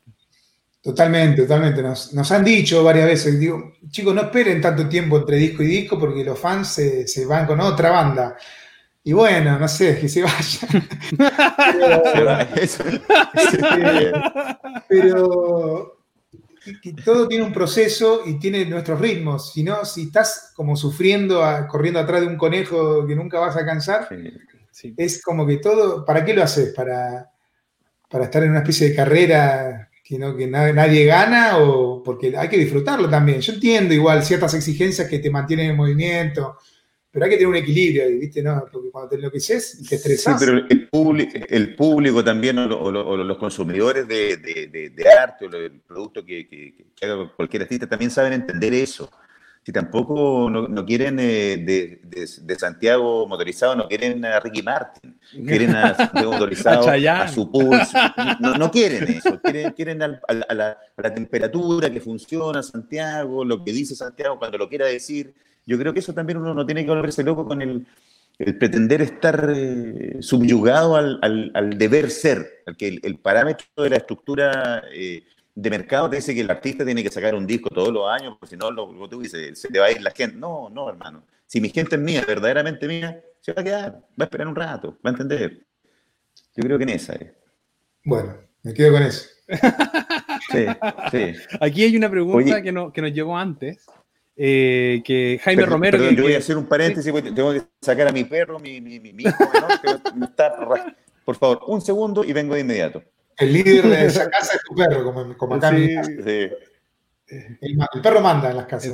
Totalmente, totalmente. Nos, han dicho varias veces, digo, chicos, no esperen tanto tiempo entre disco y disco porque los fans se, van con otra banda. Y bueno, no sé, que se vayan. pero, todo tiene un proceso y tiene nuestros ritmos. Si no, si estás como sufriendo, corriendo atrás de un conejo que nunca vas a cansar, es como que todo, ¿para qué lo haces? Para, para estar en una especie de carrera que, que nadie, gana o porque hay que disfrutarlo también. Yo entiendo igual ciertas exigencias que te mantienen en movimiento, pero hay que tener un equilibrio ahí, ¿viste? No, porque cuando te enloqueces, te estresas. Sí, pero el, público, el público también, o, los consumidores de, arte o el producto que, haga cualquier artista, también saben entender eso si tampoco no, quieren eh, de, Santiago motorizado, no quieren a Ricky Martin, quieren a Santiago motorizado a, su pulso, no, quieren eso, quieren, a, la, temperatura que funciona Santiago, lo que dice Santiago cuando lo quiera decir. Yo creo que eso también uno no tiene que volverse loco con el, pretender estar eh, subyugado al, deber ser, al que el, parámetro de la estructura eh, de mercado te dice que el artista tiene que sacar un disco todos los años, porque si no, lo, tú dices, se te va a ir la gente. No, no, hermano. Si mi gente es mía, verdaderamente mía, se va a quedar, va a esperar un rato, va a entender. Yo creo que en esa es. Bueno, me quedo con eso. Sí, sí. Aquí hay una pregunta que, no, que nos llegó antes. Eh, que Jaime Romero. Perdón, yo voy a hacer un paréntesis, tengo que sacar a mi perro, mi, mi, mi, hijo, ¿no? está, por favor, un segundo y vengo de inmediato. El líder de esa casa es tu perro, como, como acá. Sí, El, perro manda en las casas.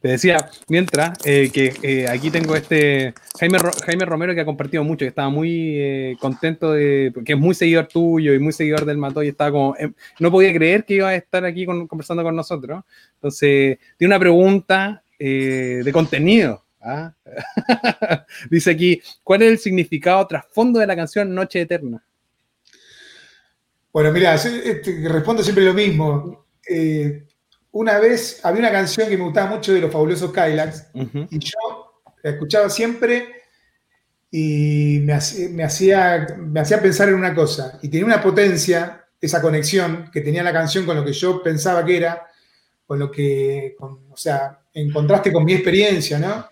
Te decía, mientras, eh, que eh, aquí tengo este Jaime, Jaime Romero que ha compartido mucho, que estaba muy eh, contento de, que es muy seguidor tuyo y muy seguidor del Mato y estaba como, no podía creer que iba a estar aquí conversando con nosotros. Entonces, tiene una pregunta de contenido. ¿ah? Dice aquí, ¿cuál es el significado trasfondo de la canción Noche Eterna? Bueno, mira, este, respondo siempre lo mismo. Eh, una vez había una canción que me gustaba mucho de los fabulosos Kylax y yo la escuchaba siempre y me hacía, me, hacía, pensar en una cosa. Y tenía una potencia, esa conexión que tenía la canción con lo que yo pensaba que era, con lo que, o sea, en contraste con mi experiencia, ¿no?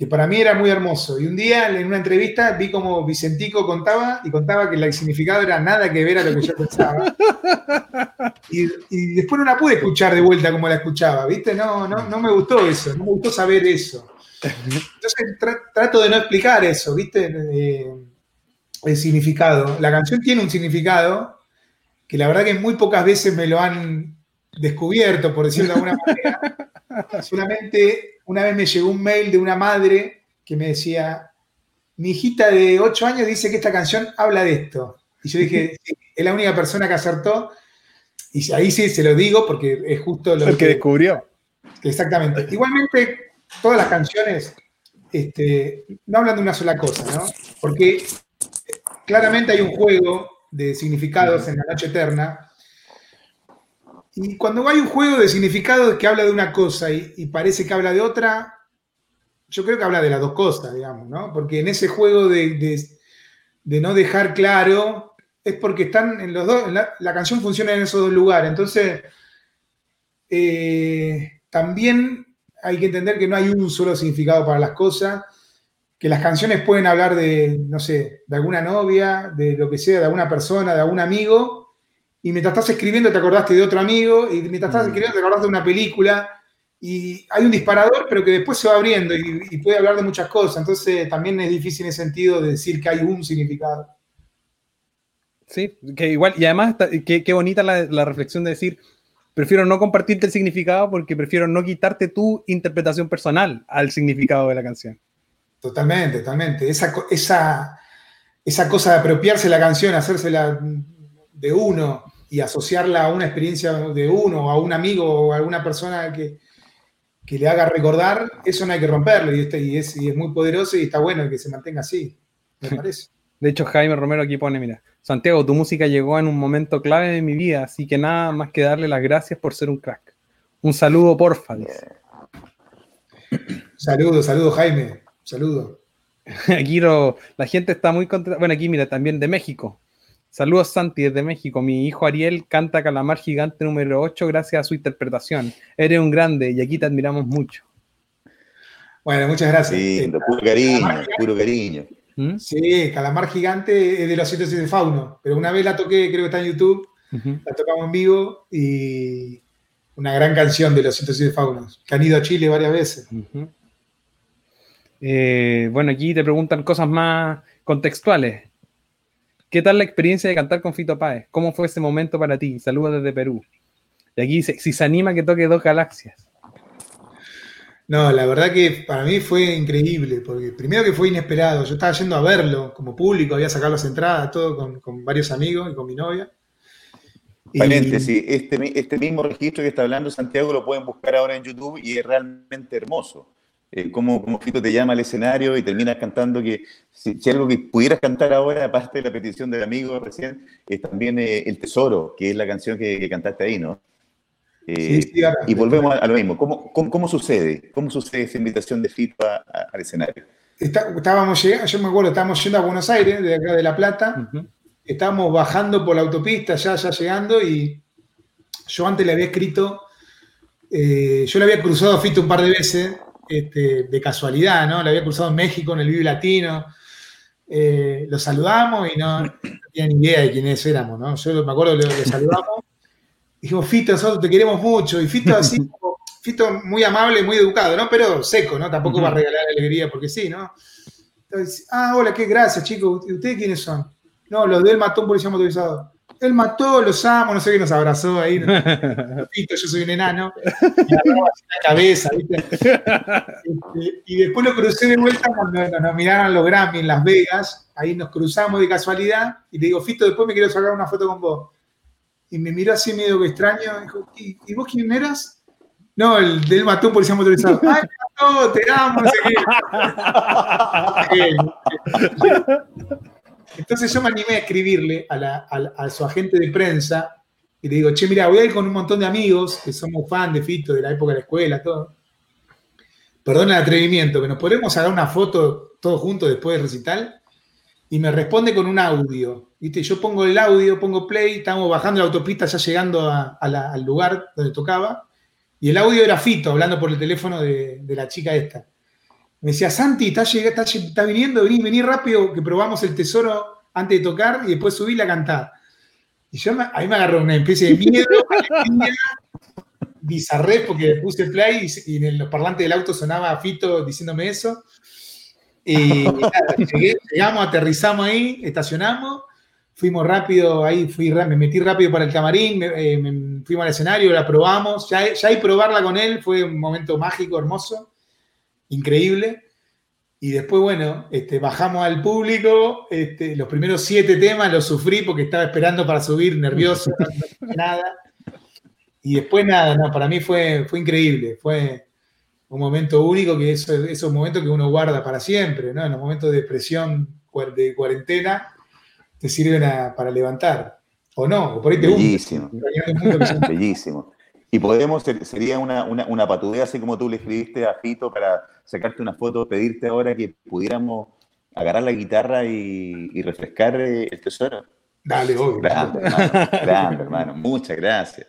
Que para mí era muy hermoso. Y un día en una entrevista vi como Vicentico contaba y contaba que el significado era nada que ver a lo que yo pensaba. Y, después no la pude escuchar de vuelta como la escuchaba, ¿viste? No, no, no me gustó eso, no me gustó saber eso. Entonces trato de no explicar eso, ¿viste? Eh, el significado. La canción tiene un significado que la verdad que muy pocas veces me lo han descubierto, por decirlo de alguna manera. Solamente una vez me llegó un mail de una madre que me decía, mi hijita de 8 años dice que esta canción habla de esto. Y yo dije, es la única persona que acertó. Y ahí sí se lo digo porque es justo lo El que, descubrió. Exactamente. Igualmente, todas las canciones este, no hablan de una sola cosa, ¿no? Porque claramente hay un juego de significados en la noche eterna. Y cuando hay un juego de significados que habla de una cosa y, parece que habla de otra, yo creo que habla de las dos cosas, digamos, ¿no? Porque en ese juego de, no dejar claro, es porque están en los dos, la, canción funciona en esos dos lugares. Entonces, eh, también hay que entender que no hay un solo significado para las cosas, que las canciones pueden hablar de, no sé, de alguna novia, de lo que sea, de alguna persona, de algún amigo, y mientras estás escribiendo te acordaste de otro amigo, y mientras estás mm. escribiendo te acordaste de una película, y hay un disparador, pero que después se va abriendo y, puede hablar de muchas cosas, entonces también es difícil en ese sentido de decir que hay un significado. Sí, que igual, y además, qué bonita la, la reflexión de decir, prefiero no compartirte el significado porque prefiero no quitarte tu interpretación personal al significado de la canción. Totalmente, totalmente. Esa, esa, esa cosa de apropiarse la canción, hacérsela de uno y asociarla a una experiencia de uno, a un amigo o a alguna persona que, que le haga recordar, eso no hay que romperlo y, este, y, es, y es muy poderoso y está bueno que se mantenga así, me parece. De hecho, Jaime Romero aquí pone, mira, Santiago, tu música llegó en un momento clave de mi vida, así que nada más que darle las gracias por ser un crack. Un saludo, porfa. Saludo, saludo, Jaime. Saludo. Aquí la gente está muy contenta. Bueno, aquí mira, también de México. Saludos, Santi, desde México. Mi hijo Ariel canta Calamar Gigante número 8 gracias a su interpretación. Eres un grande y aquí te admiramos mucho. Bueno, muchas gracias. Sí, puro cariño, puro cariño. ¿Mm? Sí, Calamar Gigante es de los 107 Fauno, pero una vez la toqué, creo que está en YouTube, la tocamos en vivo y una gran canción de los 107 Faunos, que han ido a Chile varias veces. Eh, bueno, aquí te preguntan cosas más contextuales. ¿Qué tal la experiencia de cantar con Fito Páez? ¿Cómo fue ese momento para ti? Saludos desde Perú. Y aquí dice, si se anima que toque dos galaxias. No, la verdad que para mí fue increíble, porque primero que fue inesperado, yo estaba yendo a verlo como público, había sacado las entradas, todo con, varios amigos y con mi novia. Paréntesis, este, este mismo registro que está hablando Santiago lo pueden buscar ahora en YouTube y es realmente hermoso. Eh, cómo, cómo, Fito te llama al escenario y terminas cantando que si, algo que pudieras cantar ahora, aparte de la petición del amigo recién, es también eh, El Tesoro, que es la canción que cantaste ahí, ¿no? Eh, y volvemos a, lo mismo. ¿Cómo, cómo, sucede? ¿Cómo sucede esa invitación de Fito al escenario? estábamos llegando, yo me acuerdo, estábamos yendo a Buenos Aires, de acá de La Plata. Estábamos bajando por la autopista, ya, ya llegando, y yo antes le había escrito, eh, yo le había cruzado a Fito un par de veces, este, de casualidad, ¿no? Le había cruzado en México, en el Vive Latino. Eh, lo saludamos y no, no tenía ni idea de quiénes éramos, ¿no? Yo me acuerdo, le, saludamos dijimos, Fito, nosotros te queremos mucho. Y Fito así, Fito muy amable, muy educado, ¿no? Pero seco, ¿no? Tampoco va a regalar alegría porque sí, ¿no? Entonces, ah, hola, qué gracias, chicos. ¿Y ustedes quiénes son? No, los de él mató un policía motorizado. Él mató, los amo, no sé qué nos abrazó ahí. Fito, yo soy un enano. Y la cabeza, ¿viste? Este, y después lo crucé de vuelta cuando nos miraron los Grammy en Las Vegas. Ahí nos cruzamos de casualidad. Y le digo, Fito, después me quiero sacar una foto con vos y me miró así medio que extraño. Dijo, ¿y, vos quién eras? No, el del mató un policía motorizado. ¡Ay, mató! ¡Te amo! No sé qué. Entonces yo me animé a escribirle a, su agente de prensa y le digo, che, mira, voy a ir con un montón de amigos que somos fan de Fito, de la época de la escuela, todo. Perdón el atrevimiento, que nos podemos hacer una foto todos juntos después del recital. Y me responde con un audio. ¿viste? Yo pongo el audio, pongo play, estamos bajando la autopista ya llegando al lugar donde tocaba, y el audio era Fito hablando por el teléfono de, la chica esta. Me decía, Santi, ¿estás está, viniendo? Vení, vení rápido, que probamos el tesoro antes de tocar y después subí la cantar. Y yo ahí me agarró una especie de miedo, bizarré porque puse play y, en los parlantes del auto sonaba Fito diciéndome eso. Y llegamos, aterrizamos ahí, estacionamos fuimos rápido, ahí fui, me metí rápido para el camarín, eh, fuimos al escenario, la probamos, ya, ya ahí probarla con él fue un momento mágico, hermoso, increíble. Y después, bueno, este, bajamos al público, este, los primeros siete temas los sufrí porque estaba esperando para subir, nervioso, nada. Y después nada, no, para mí fue, fue increíble, fue, un momento único que es esos momentos que uno guarda para siempre, ¿no? En los momentos de depresión, de cuarentena, te sirven para levantar. O no, o por ahí te Bellísimo. Bellísimo. Y podemos, sería una, una, patudea así como tú le escribiste a Fito para sacarte una foto, pedirte ahora que pudiéramos agarrar la guitarra y, refrescar eh, el tesoro. Dale, obvio. Grande, hermano. Grande, hermano. Muchas gracias.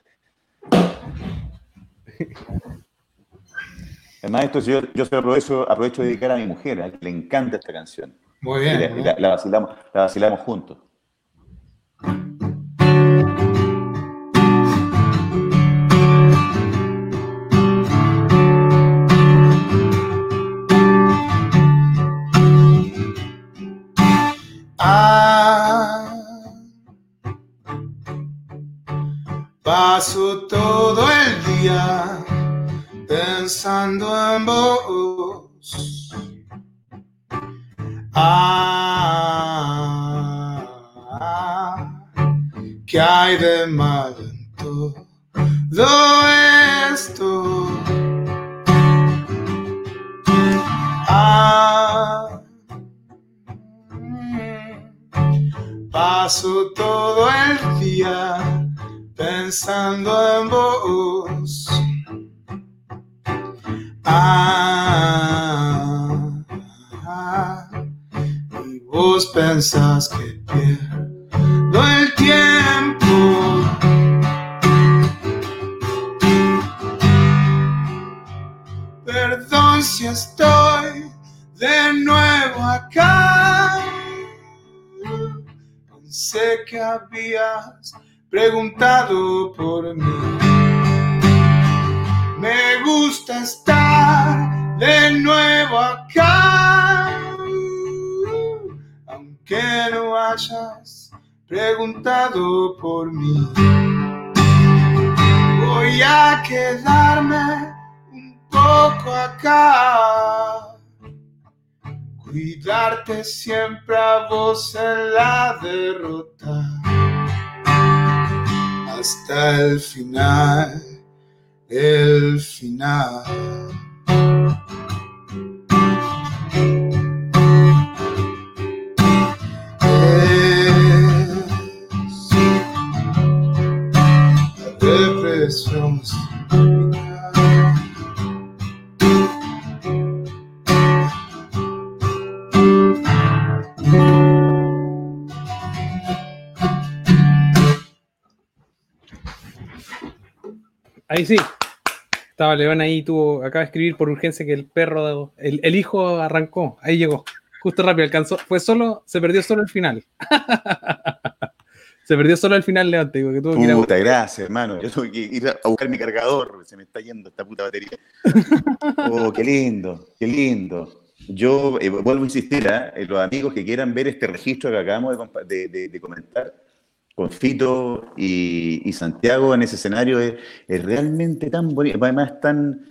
Además, esto yo, yo se aprovecho, aprovecho de dedicar a mi mujer, a que le encanta esta canción. Muy bien. La, vacilamos, la vacilamos juntos. Paso todo el día preguntado por mí. Voy a quedarme un poco acá, cuidarte siempre a vos en la derrota hasta el final el final. Ahí sí. Estaba León ahí, tuvo, acaba de escribir por urgencia que el perro, el, el hijo arrancó, ahí llegó, justo rápido, alcanzó, fue solo, se perdió solo el final. se perdió solo el final, León, te digo que tuvo que ir a Puta, gracias, hermano. Yo tuve que ir a buscar mi cargador, se me está yendo esta puta batería. oh, qué lindo, qué lindo. Yo eh, vuelvo a insistir, ¿eh? los amigos que quieran ver este registro que acabamos de, de, de comentar, con Fito y, Santiago en ese escenario es, realmente tan bonito, además tan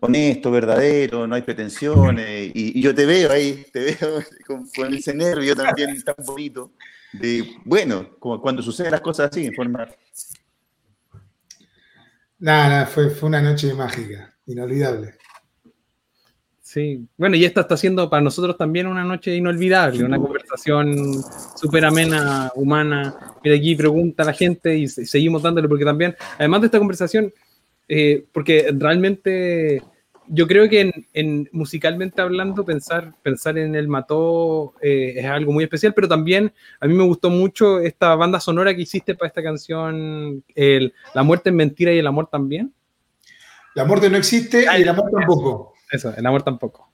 honesto, verdadero, no hay pretensiones, y, yo te veo ahí, te veo con, ese nervio también tan bonito, de, bueno, como cuando suceden las cosas así, en forma... Nada, fue, fue una noche mágica, inolvidable. Sí, bueno, y esta está siendo para nosotros también una noche inolvidable, una conversación súper amena, humana. Mira, aquí pregunta a la gente y seguimos dándole, porque también, además de esta conversación, eh, porque realmente yo creo que en, musicalmente hablando, pensar, pensar en el Mató eh, es algo muy especial, pero también a mí me gustó mucho esta banda sonora que hiciste para esta canción, el, La muerte es mentira y el amor también. La muerte no existe y el amor tampoco. Eso, el amor tampoco.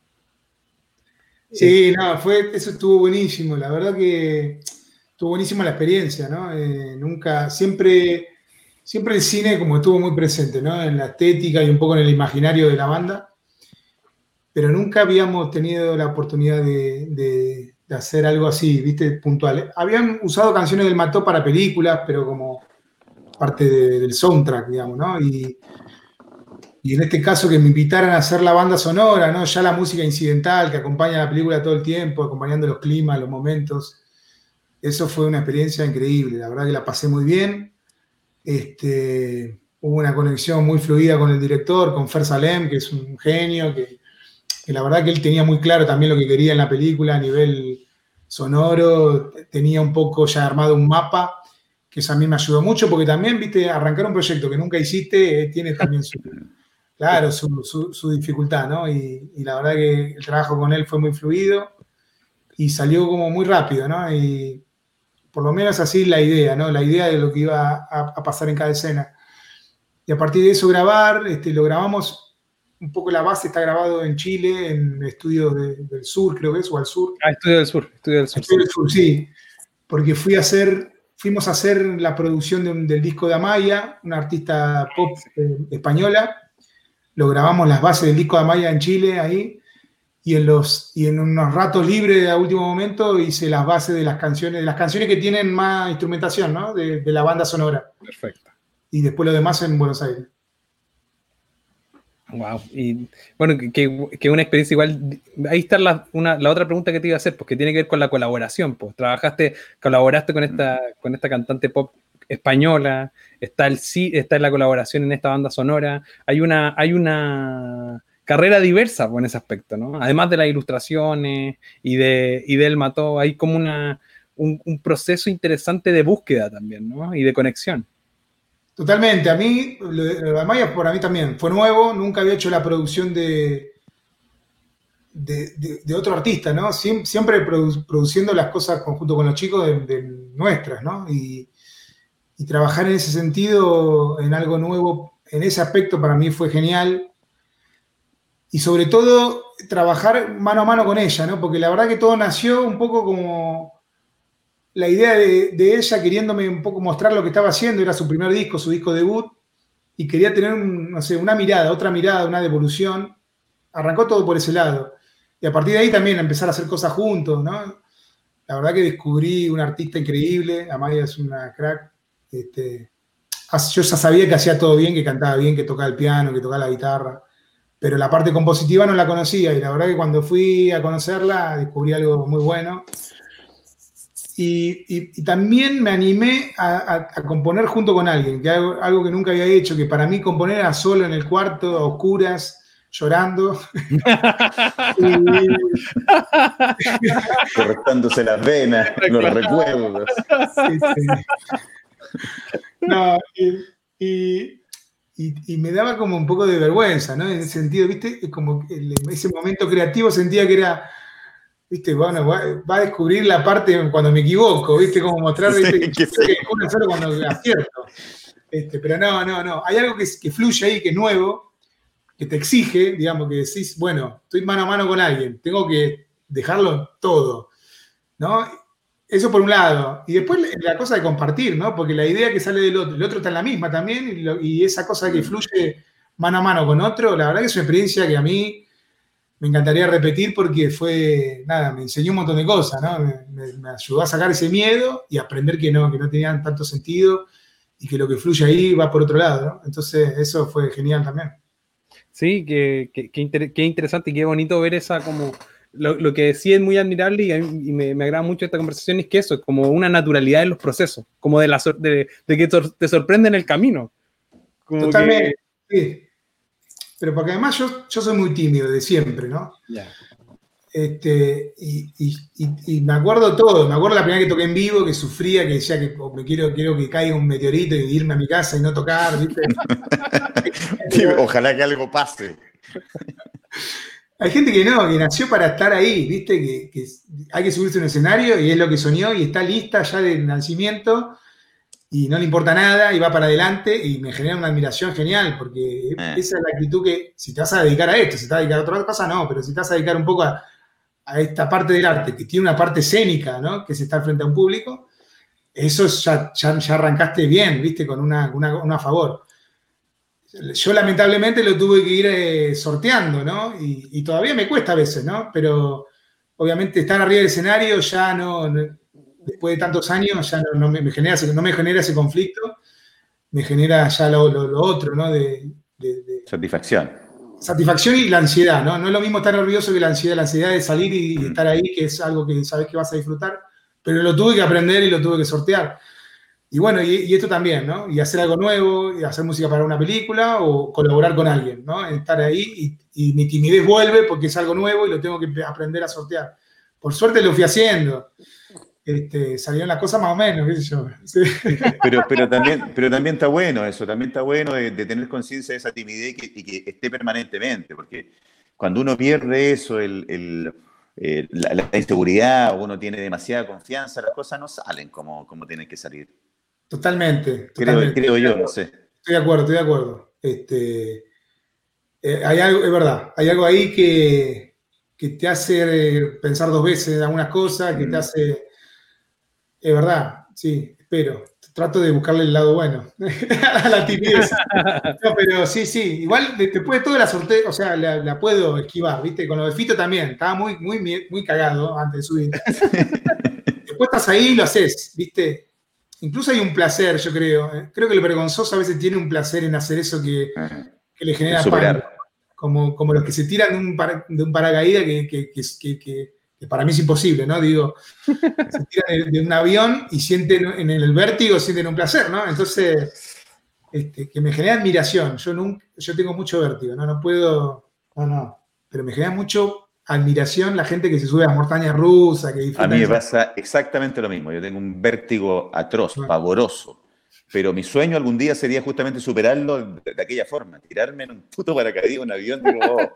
Sí, no, fue, eso estuvo buenísimo. La verdad que estuvo buenísima la experiencia, ¿no? Eh, nunca, siempre, siempre el cine como estuvo muy presente, ¿no? En la estética y un poco en el imaginario de la banda. Pero nunca habíamos tenido la oportunidad de, hacer algo así, ¿viste? Puntual. Habían usado canciones del Mató para películas, pero como parte del soundtrack, digamos, ¿no? Y, en este caso que me invitaran a hacer la banda sonora, ¿no? Ya la música incidental que acompaña la película todo el tiempo, acompañando los climas, los momentos. Eso fue una experiencia increíble, la verdad que la pasé muy bien. Este, hubo una conexión muy fluida con el director, con Fer Salem, que es un genio, que, la verdad que él tenía muy claro también lo que quería en la película a nivel sonoro, tenía un poco ya armado un mapa, que eso a mí me ayudó mucho, porque también, viste, arrancar un proyecto que nunca hiciste eh, tiene también su, claro, su, dificultad, ¿no? Y, la verdad que el trabajo con él fue muy fluido y salió como muy rápido, ¿no? Y por lo menos así la idea, ¿no? La idea de lo que iba a pasar en cada escena. Y a partir de eso grabar, este, lo grabamos, un poco la base está grabado en Chile, en estudios del sur, creo que es, o al sur. Ah, Estudio del Sur, Estudio del Sur. Estudio del Sur, sí. Porque fui a hacer, fuimos a hacer la producción del disco de Amaya, una artista pop eh, española. Lo grabamos las bases del disco de Amaya en Chile, ahí. Y en, los, y en unos ratos libres a último momento hice las bases de las canciones, de las canciones que tienen más instrumentación, ¿no? de la banda sonora. Perfecto y después lo demás en Buenos Aires. Wow, y bueno, que, una experiencia igual. Ahí está la, otra pregunta que te iba a hacer, porque tiene que ver con la colaboración. Pues trabajaste, colaboraste con esta, con esta cantante pop española, está, el, está la colaboración en esta banda sonora. Hay una, hay una carrera diversa pues, en ese aspecto, ¿no? Además de las ilustraciones y, de, y del mató, hay como una, un, un proceso interesante de búsqueda también, ¿no? Y de conexión. Totalmente, a mí, lo de Maya por a mí también, fue nuevo, nunca había hecho la producción de, de, otro artista, ¿no? siempre produciendo las cosas junto con los chicos de, nuestras, ¿no? Y, trabajar en ese sentido, en algo nuevo, en ese aspecto para mí fue genial. Y sobre todo, trabajar mano a mano con ella, ¿no? Porque la verdad que todo nació un poco como la idea de, ella queriéndome un poco mostrar lo que estaba haciendo, era su primer disco, su disco debut, y quería tener, no sé, una mirada, otra mirada, una devolución. Arrancó todo por ese lado. Y a partir de ahí también empezar a hacer cosas juntos, ¿no? La verdad que descubrí un artista increíble, Amaya es una crack. Este, yo ya sabía que hacía todo bien, que cantaba bien, que tocaba el piano, que tocaba la guitarra, pero la parte compositiva no la conocía y la verdad que cuando fui a conocerla descubrí algo muy bueno y, también me animé a, componer junto con alguien, que algo, algo, que nunca había hecho, que para mí componer era solo en el cuarto, a oscuras, llorando. Correctándose las venas, los recuerdos. No, y, me daba como un poco de vergüenza, ¿no? En ese sentido, ¿viste? Como ese momento creativo sentía que era viste, bueno, va, a descubrir la parte cuando me equivoco, viste, como mostrar, viste, que, solo cuando acierto. Este, pero no, no, no. Hay algo que, que, fluye ahí, que es nuevo, que te exige, digamos, que decís, bueno, estoy mano a mano con alguien, tengo que dejarlo todo, ¿no? Eso por un lado. Y después la cosa de compartir, ¿no? Porque la idea que sale del otro, el otro está en la misma también, y, y esa cosa que fluye mano a mano con otro, la verdad que es una experiencia que a mí me encantaría repetir porque fue, nada, me enseñó un montón de cosas, ¿no? Me, ayudó a sacar ese miedo y aprender que no, que no tenían tanto sentido y que lo que fluye ahí va por otro lado, ¿no? Entonces eso fue genial también. Sí, qué que, interesante y qué bonito ver esa como... Lo, que sí es muy admirable y, me, agrada mucho esta conversación es que eso, es como una naturalidad en los procesos, como de, la, de, de que te sorprende en el camino. Totalmente, sí pero porque además yo, yo soy muy tímido de siempre, ¿no? Este, y, me acuerdo todo, me acuerdo la primera que toqué en vivo, que sufría, que decía que oh, me quiero, quiero que caiga un meteorito y irme a mi casa y no tocar, ¿viste? ojalá que algo pase. Hay gente que no, que nació para estar ahí, ¿viste? Que, que, hay que subirse a un escenario y es lo que soñó y está lista ya de nacimiento y no le importa nada y va para adelante y me genera una admiración genial porque eh. esa es la actitud que si te vas a dedicar a esto, si te vas a dedicar a otra cosa, no, pero si te vas a dedicar un poco a, esta parte del arte que tiene una parte escénica, ¿no? Que es estar frente a un público, eso ya, ya, arrancaste bien, ¿viste? Con una, una, favor. Yo lamentablemente lo tuve que ir eh, sorteando, ¿no? Y, y, todavía me cuesta a veces, ¿no? Pero obviamente estar arriba del escenario ya no después de tantos años ya no, me, genera, no me genera ese conflicto, me genera ya lo, otro, ¿no? De, satisfacción. Satisfacción y la ansiedad, ¿no? No es lo mismo estar nervioso que la ansiedad, la ansiedad de salir y, estar ahí, que es algo que sabes que vas a disfrutar, pero lo tuve que aprender y lo tuve que sortear. Y bueno, y, esto también, ¿no? Y hacer algo nuevo, y hacer música para una película o colaborar con alguien, ¿no? Estar ahí y, mi timidez vuelve porque es algo nuevo y lo tengo que aprender a sortear. Por suerte lo fui haciendo. Este, salieron las cosas más o menos, qué sé yo. Pero, pero, también, pero también está bueno eso, también está bueno de, tener conciencia de esa timidez y que, esté permanentemente, porque cuando uno pierde eso, el, la, inseguridad o uno tiene demasiada confianza, las cosas no salen como, como tienen que salir. Totalmente. Creo, yo, no sé. Estoy de acuerdo, estoy de acuerdo. Este, eh, hay algo, es verdad, hay algo ahí que, que te hace pensar dos veces en algunas cosas, que te mm. hace. Es verdad, sí, espero. Trato de buscarle el lado bueno a la timidez. pero sí, sí. Igual después de todo la sorteo, o sea, la, puedo esquivar, ¿viste? Con lo de Fito también. Estaba muy, muy, muy cagado antes de subir. después estás ahí y lo haces, ¿viste? Incluso hay un placer, yo creo. ¿eh? Creo que el vergonzoso a veces tiene un placer en hacer eso que, le genera pánico. Como, como los que se tiran de un, de un paracaídas que, para mí es imposible, ¿no? Digo, se tiran de, un avión y sienten en el vértigo, sienten un placer, ¿no? Entonces, este, que me genera admiración. Yo, nunca, yo tengo mucho vértigo, ¿no? No puedo, no, no, pero me genera mucho admiración la gente que se sube a montaña rusa, que A mí me pasa exactamente lo mismo. Yo tengo un vértigo atroz, pavoroso. Pero mi sueño algún día sería justamente superarlo de, aquella forma, tirarme en un puto paracaídas, un avión, digo, oh,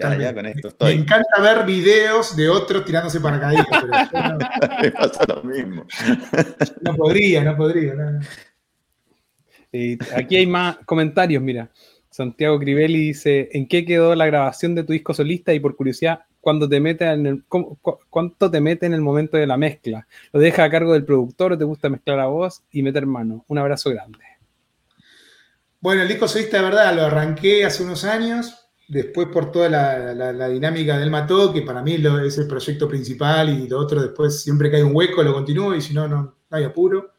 ya, ya, con esto estoy. Me encanta ver videos de otros tirándose paracaídas, pero no, me pasa lo mismo. No podría, no podría. Eh, aquí hay más comentarios, mira. Santiago Crivelli dice, ¿en qué quedó la grabación de tu disco solista? Y por curiosidad, ¿cuánto te mete en el, ¿cuánto te mete en el momento de la mezcla? ¿Lo deja a cargo del productor o te gusta mezclar a vos y meter mano? Un abrazo grande. Bueno, el disco solista de verdad lo arranqué hace unos años, después por toda la, dinámica del Mató, que para mí es el proyecto principal y lo otro después siempre que hay un hueco lo continúo y si no, no, hay apuro.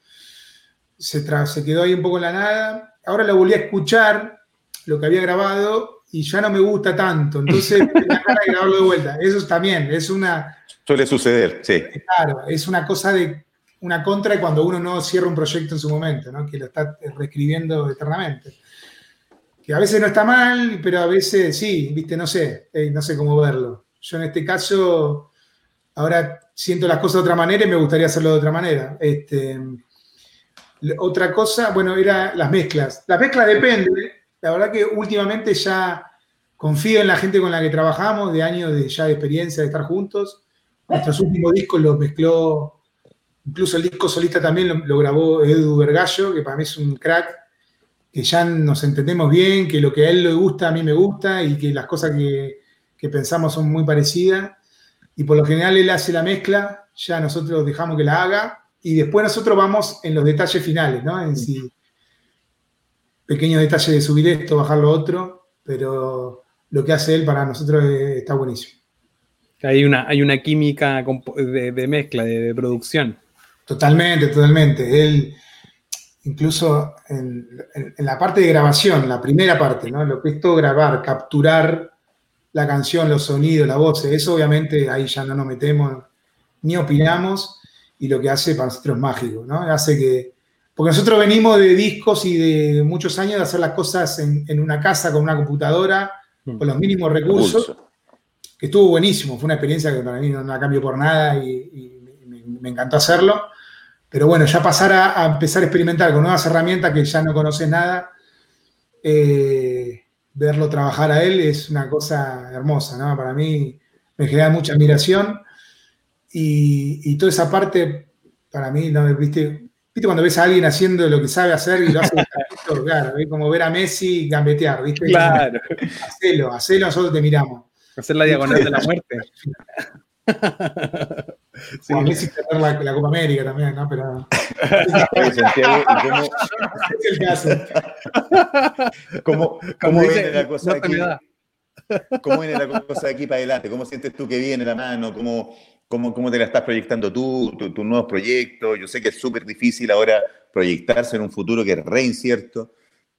Se, se quedó ahí un poco en la nada. Ahora lo volví a escuchar lo que había grabado y ya no me gusta tanto. Entonces, me da de grabarlo de vuelta. Eso también es una. Suele suceder, sí. Claro, es una cosa de una contra cuando uno no cierra un proyecto en su momento, ¿no? que lo está reescribiendo eternamente. Que a veces no está mal, pero a veces sí, viste, no sé, eh, no sé cómo verlo. Yo en este caso, ahora siento las cosas de otra manera y me gustaría hacerlo de otra manera. Este, otra cosa, bueno, era las mezclas. Las mezclas depende, la verdad que últimamente ya confío en la gente con la que trabajamos, de años de ya de experiencia de estar juntos. Nuestros últimos discos los mezcló, incluso el disco solista también lo, grabó Edu Vergallo, que para mí es un crack, que ya nos entendemos bien, que lo que a él le gusta a mí me gusta y que las cosas que, pensamos son muy parecidas. Y por lo general él hace la mezcla, ya nosotros dejamos que la haga y después nosotros vamos en los detalles finales, ¿no? En si pequeños detalles de subir esto, bajar lo otro, pero lo que hace él para nosotros está buenísimo. Hay una, hay una química de, mezcla, de, producción. Totalmente, totalmente. Él, incluso en, la parte de grabación, la primera parte, ¿no? Lo que es todo grabar, capturar la canción, los sonidos, la voz, eso obviamente ahí ya no nos metemos ni opinamos y lo que hace para nosotros es mágico, ¿no? Hace que, porque nosotros venimos de discos y de muchos años de hacer las cosas en, una casa con una computadora, mm. con los mínimos recursos, que estuvo buenísimo. Fue una experiencia que para mí no la cambio por nada y, me, encantó hacerlo. Pero bueno, ya pasar a, empezar a experimentar con nuevas herramientas que ya no conoces nada, eh, verlo trabajar a él es una cosa hermosa, ¿no? Para mí me genera mucha admiración y, y toda esa parte, para mí, ¿no? ¿Viste? ¿Viste cuando ves a alguien haciendo lo que sabe hacer y lo hace claro, ¿ves? como ver a Messi gambetear, ¿viste? Claro. Hacelo, hacelo, nosotros te miramos. Hacer la diagonal de la muerte. Sí. Messi tener la, la, Copa América también, ¿no? Pero. ¿cómo, es el caso. ¿Cómo, cómo viene la cosa aquí? ¿Cómo viene la cosa de aquí para adelante? ¿Cómo sientes tú que viene la mano? ¿Cómo, ¿Cómo, ¿Cómo, te la estás proyectando tú, tus tu nuevos proyectos? Yo sé que es súper difícil ahora proyectarse en un futuro que es re incierto,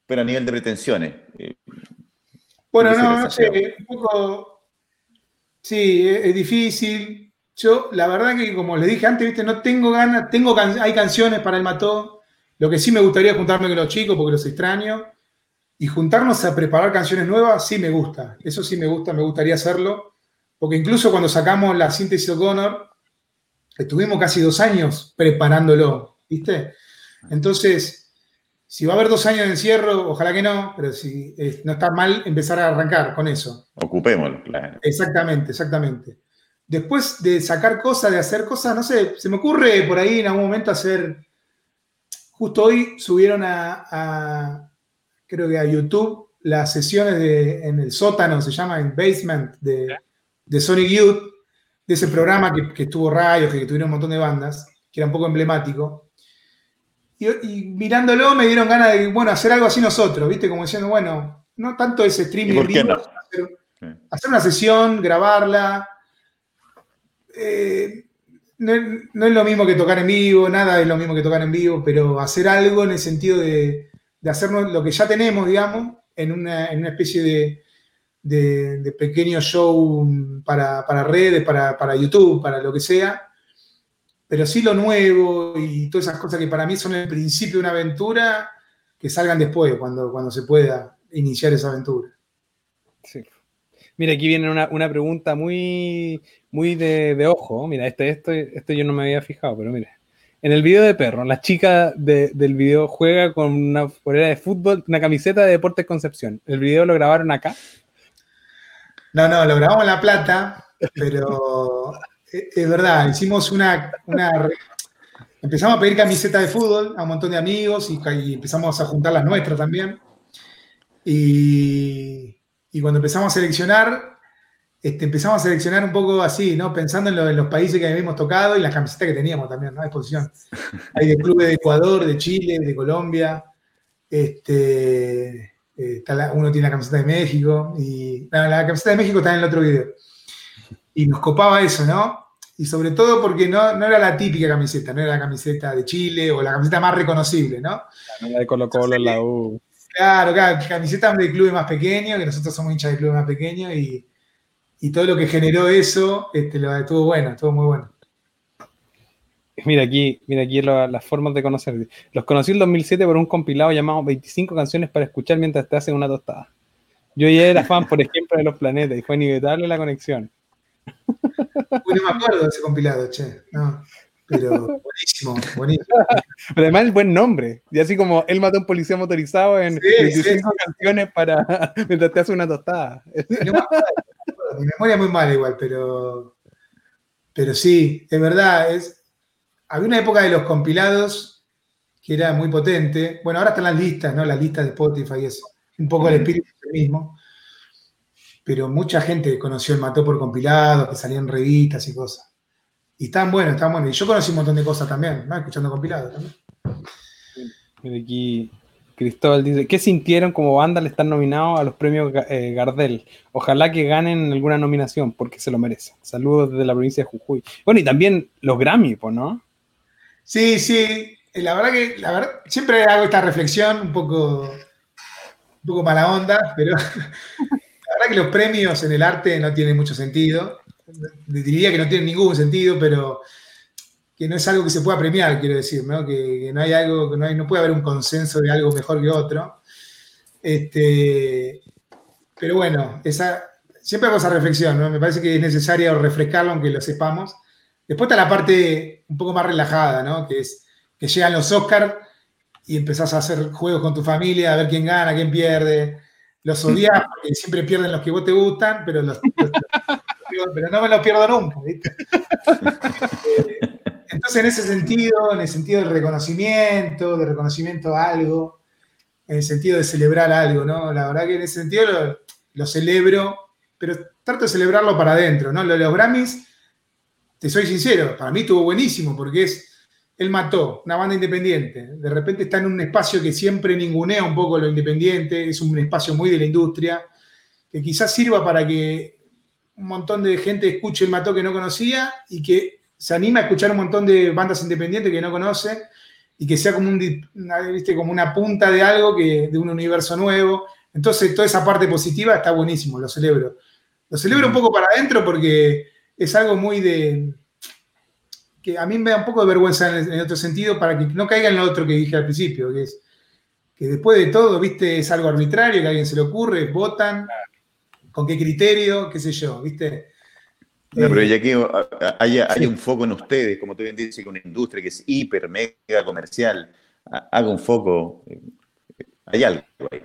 pero a nivel de pretensiones. Eh, bueno, no, no sé, un poco. Sí, es, difícil. Yo, la verdad que como les dije antes, ¿viste? no tengo ganas, tengo hay canciones para el Mató, Lo que sí me gustaría juntarme con los chicos porque los extraño. Y juntarnos a preparar canciones nuevas, sí me gusta. Eso sí me gusta, me gustaría hacerlo. Porque incluso cuando sacamos la síntesis O'Connor, estuvimos casi dos años preparándolo, ¿viste? Entonces, si va a haber dos años de encierro, ojalá que no, pero si eh, no está mal empezar a arrancar con eso. Ocupémoslo, claro. Exactamente, exactamente. Después de sacar cosas, de hacer cosas, no sé, se me ocurre por ahí en algún momento hacer. Justo hoy subieron a, creo que a YouTube las sesiones de, en el sótano, se llama en Basement, de, de Sonic Youth, de ese programa que, que tuvo rayos, que, tuvieron un montón de bandas, que era un poco emblemático. Y, mirándolo me dieron ganas de, bueno, hacer algo así nosotros, ¿viste? Como diciendo, bueno, no tanto ese streaming hacer, una sesión, grabarla. Eh, no, es lo mismo que tocar en vivo, nada es lo mismo que tocar en vivo, pero hacer algo en el sentido de, de hacernos lo que ya tenemos, digamos, en una, especie de, pequeño show para, redes, para, para, YouTube, para lo que sea, pero sí lo nuevo y todas esas cosas que para mí son el principio de una aventura, que salgan después, cuando, cuando se pueda iniciar esa aventura. Sí. Mira, aquí viene una, pregunta muy, muy de, ojo. Mira, este, esto, esto yo no me había fijado, pero mira. En el video de perro, la chica del video juega con una polera de fútbol, una camiseta de Deportes Concepción. ¿El video lo grabaron acá? No, no, lo grabamos en La Plata, pero es verdad, hicimos una, Empezamos a pedir camisetas de fútbol a un montón de amigos y, empezamos a juntar las nuestras también. Y, y cuando empezamos a seleccionar, este, empezamos a seleccionar un poco así, ¿no? Pensando en, los países que habíamos tocado y las camisetas que teníamos también, ¿no? A disposición. Hay de clubes de Ecuador, de Chile, de Colombia. Este, eh, uno tiene la camiseta de México y la, camiseta de México está en el otro video. Y nos copaba eso, ¿no? Y sobre todo porque no, no, era la típica camiseta, no era la camiseta de Chile o la camiseta más reconocible, ¿no? La de Colo Colo en la U. Claro, claro, camiseta de clubes más pequeños, que nosotros somos hinchas de clubes más pequeños y y todo lo que generó eso este, lo, estuvo bueno, estuvo muy bueno. Mira aquí, mira aquí las formas de conocer. Los conocí en 2007 por un compilado llamado 25 canciones para escuchar mientras te hacen una tostada. Yo ya era fan, por ejemplo, de Los Planetas y fue inevitable la conexión. Uy, no me acuerdo de ese compilado, che. No, pero buenísimo, buenísimo. Pero además el buen nombre. Y así como él mató a un policía motorizado en 25 canciones para mientras te hace una tostada. No mi memoria es muy mala igual, pero, pero sí, es verdad. Es, había una época de los compilados que era muy potente. Bueno, ahora están las listas, ¿no? Las listas de Spotify es un poco el espíritu mismo. Pero mucha gente conoció el Mató por compilado, que salían revistas y cosas. Y están buenos, están buenos. Y yo conocí un montón de cosas también, ¿no? Escuchando compilados también. Mira aquí Cristóbal dice, ¿qué sintieron como banda al estar nominados a los premios eh, Gardel? Ojalá que ganen alguna nominación, porque se lo merecen. Saludos desde la provincia de Jujuy. Bueno, y también los Grammy, ¿no? Sí, sí. La verdad que, siempre hago esta reflexión un poco, un poco mala onda, pero la verdad que los premios en el arte no tienen mucho sentido. Diría que no tienen ningún sentido, pero que no es algo que se pueda premiar, quiero decir, ¿no? Que, no hay algo, que no, hay, no puede haber un consenso de algo mejor que otro. Este, pero bueno, esa, siempre hago esa reflexión, ¿no? Me parece que es necesario refrescarlo aunque lo sepamos. Después está la parte un poco más relajada, ¿no? Que es que llegan los Oscars y empezás a hacer juegos con tu familia, a ver quién gana, quién pierde. Los odias porque siempre pierden los que vos te gustan, pero, pero no me los pierdo nunca, ¿viste? Eh, entonces, en ese sentido, en el sentido del reconocimiento, de reconocimiento a algo, en el sentido de celebrar algo, ¿no? La verdad que en ese sentido lo, celebro, pero trato de celebrarlo para adentro, ¿no? Lo de los Grammys, te soy sincero, para mí estuvo buenísimo porque es, él mató una banda independiente, de repente está en un espacio que siempre ningunea un poco lo independiente, es un espacio muy de la industria, que quizás sirva para que un montón de gente escuche el mató que no conocía y que se anima a escuchar un montón de bandas independientes que no conoce y que sea como, un, una, ¿viste? como una punta de algo, que, de un universo nuevo. Entonces, toda esa parte positiva está buenísimo, lo celebro. Lo celebro un poco para adentro porque es algo muy de, que a mí me da un poco de vergüenza en, otro sentido para que no caiga en lo otro que dije al principio, que es que después de todo, viste, es algo arbitrario, que a alguien se le ocurre, votan, con qué criterio, qué sé yo, viste. No, pero ya que hay, un foco en ustedes, como tú bien dices, con una industria que es hiper, mega comercial, haga un foco, eh, hay algo ahí.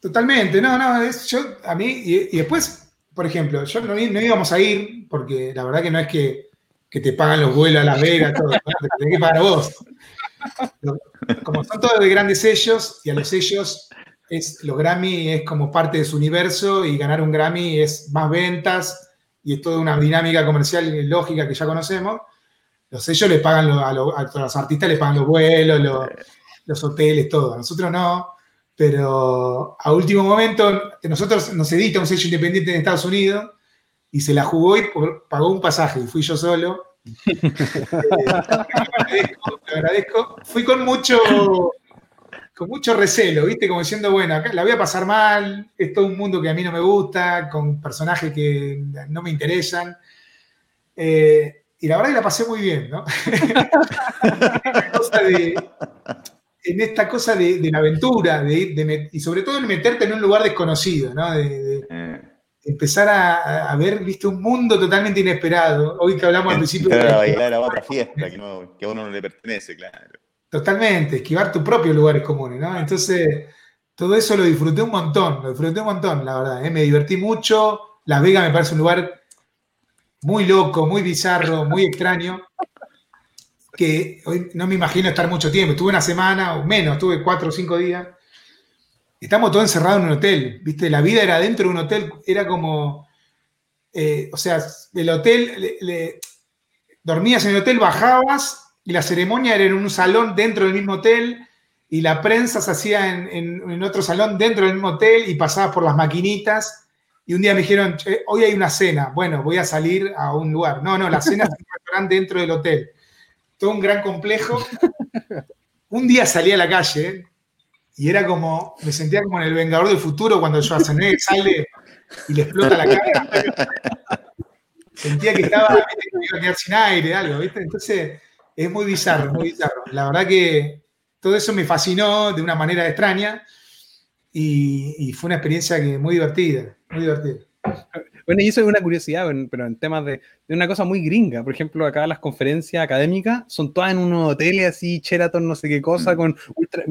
Totalmente, no, no, es, yo, a mí, y, después, por ejemplo, yo no, íbamos a ir, porque la verdad que no es que, te pagan los vuelos a Las Vegas, todo, te tenés que pagar vos. Como son todos de grandes sellos, y a los sellos, es, los Grammy es como parte de su universo, y ganar un Grammy es más ventas, y es toda una dinámica comercial lógica que ya conocemos. Los sellos le pagan a, los artistas, le pagan los vuelos, los, los hoteles, todo. A nosotros no pero a último momento, nosotros nos edita un sello independiente en Estados Unidos y se la jugó y pagó un pasaje y fui yo solo. Eh, agradezco, Fui con mucho, con mucho recelo, ¿viste? Como diciendo, bueno, acá la voy a pasar mal, es todo un mundo que a mí no me gusta, con personajes que no me interesan. Eh, y la verdad que la pasé muy bien, ¿no? cosa de, en esta cosa de, la aventura de, y sobre todo en meterte en un lugar desconocido, ¿no? De, eh. empezar a, ver, viste, un mundo totalmente inesperado. Hoy que hablamos al principio... a bailar a otra fiesta que, a uno no le pertenece, claro. Totalmente, esquivar tus propios lugares comunes, ¿no? Entonces, todo eso lo disfruté un montón, lo disfruté un montón, la verdad. ¿eh? Me divertí mucho. Las Vegas me parece un lugar muy loco, muy bizarro, muy extraño que hoy no me imagino estar mucho tiempo. Estuve una semana o menos, estuve cuatro o cinco días. Estamos todos encerrados en un hotel, ¿viste? La vida era dentro de un hotel, era como, eh, o sea, el hotel, dormías en el hotel, bajabas y la ceremonia era en un salón dentro del mismo hotel y la prensa se hacía en, otro salón dentro del mismo hotel y pasabas por las maquinitas. Y un día me dijeron, hoy hay una cena, bueno, voy a salir a un lugar. No, no, las cenas se encuentran dentro del hotel todo un gran complejo. Un día salí a la calle y era como, me sentía como en el Vengador del Futuro cuando Schwarzenegger sale y le explota la cara. Sentía que estaba iba a quedar sin aire, algo, ¿viste? Entonces es muy bizarro, muy bizarro. La verdad que todo eso me fascinó de una manera extraña y, y fue una experiencia que muy divertida, muy divertida. Bueno, y eso es una curiosidad, pero en temas de, una cosa muy gringa. Por ejemplo, acá las conferencias académicas son todas en unos hoteles así, Sheraton, no sé qué cosa, mm. con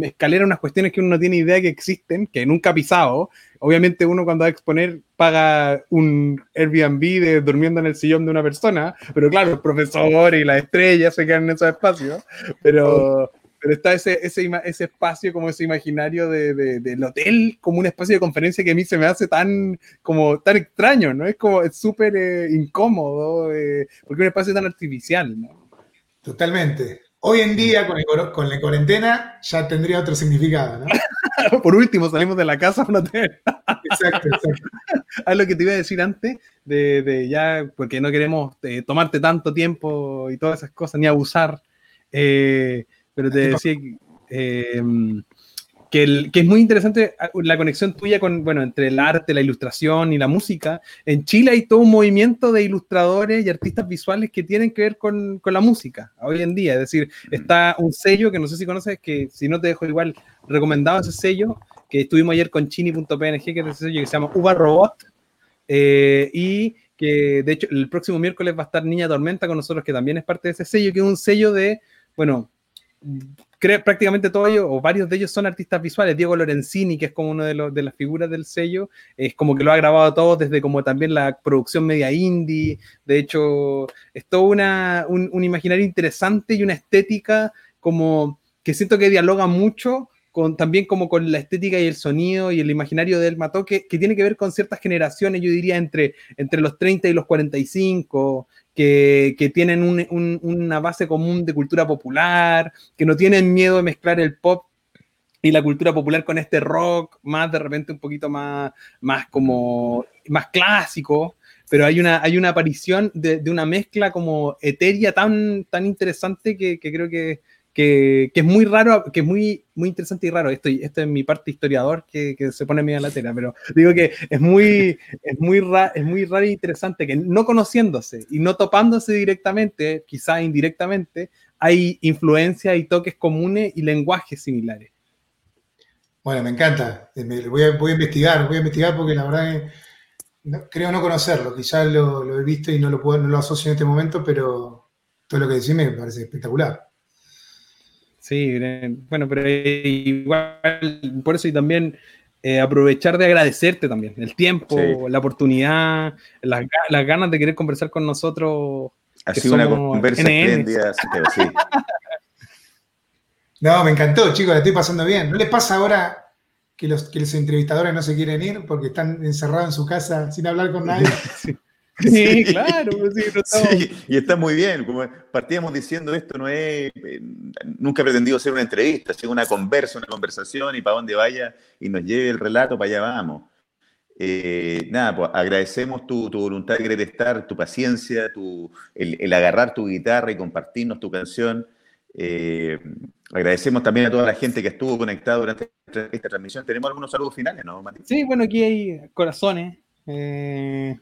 escalera, unas cuestiones que uno no tiene idea que existen, que nunca ha pisado. Obviamente uno cuando va a exponer paga un Airbnb de durmiendo en el sillón de una persona, pero claro, el profesor y las estrellas se quedan en esos espacios. Pero, pero está ese, ese, ese espacio, como ese imaginario de, del hotel, como un espacio de conferencia que a mí se me hace tan, como, tan extraño, ¿no? Es como, es súper eh, incómodo, eh, porque es un espacio tan artificial, ¿no? Totalmente. Hoy en día, con, con la cuarentena, ya tendría otro significado, ¿no? Por último, salimos de la casa a un hotel. exacto, exacto. A lo que te iba a decir antes, de, de ya, porque no queremos eh, tomarte tanto tiempo y todas esas cosas, ni abusar. Eh, pero te decía eh, que, que, es muy interesante ah, la conexión tuya con, bueno, entre el arte, la ilustración y la música. En Chile hay todo un movimiento de ilustradores y artistas visuales que tienen que ver con, con la música hoy en día. Es decir, está un sello que no sé si conoces, que si no te dejo igual recomendado ese sello, que estuvimos ayer con chini.png, que es ese sello que se llama Uva Robot. Eh, y que de hecho el próximo miércoles va a estar Niña Tormenta con nosotros, que también es parte de ese sello, que es un sello de, bueno, prácticamente todos ellos, o varios de ellos son artistas visuales. Diego Lorenzini, que es como uno de, los, de las figuras del sello, es como que lo ha grabado todo desde como también la producción media indie. De hecho, es todo una, un, imaginario interesante y una estética como que siento que dialoga mucho con, también como con la estética y el sonido y el imaginario del Mató, que, que, tiene que ver con ciertas generaciones, yo diría entre, entre los 30 y los 45, que, tienen una base común de cultura popular, que no tienen miedo de mezclar el pop y la cultura popular con este rock más de repente un poquito más, más como más clásico, pero hay una, hay una aparición de, una mezcla como etérea tan, tan interesante que, creo que, que, es muy raro, que es muy, muy interesante y raro. Esto, esto es mi parte historiador que, se pone medio en la tela, pero digo que es muy, es muy, es muy raro e interesante que no conociéndose y no topándose directamente, quizá indirectamente, hay influencias y toques comunes y lenguajes similares. Bueno, me encanta. Eh, voy, a, voy a investigar, voy a investigar porque la verdad creo no conocerlo. Quizás lo, lo, he visto y no lo, puedo, no lo asocio en este momento, pero todo lo que decís me parece espectacular. Sí, bueno, pero igual, por eso y también eh, aprovechar de agradecerte también el tiempo, la oportunidad, las, ganas de querer conversar con nosotros. Ha sido una conversa espléndida, sí. No, me encantó, chicos, la estoy pasando bien. ¿No les pasa ahora que los, que los entrevistadores no se quieren ir porque están encerrados en su casa sin hablar con nadie? Sí, claro. Pues sí, y está muy bien. Como partíamos diciendo esto, no es, eh, nunca he pretendido ser una entrevista, sino una conversa, una conversación y para donde vaya y nos lleve el relato, para allá vamos. Eh, nada, pues agradecemos tu, voluntad de querer estar, tu paciencia, tu, el, agarrar tu guitarra y compartirnos tu canción. Eh, agradecemos también a toda la gente que estuvo conectada durante esta transmisión. Tenemos algunos saludos finales, ¿no, Mati? Sí, bueno, aquí hay corazones. Eh,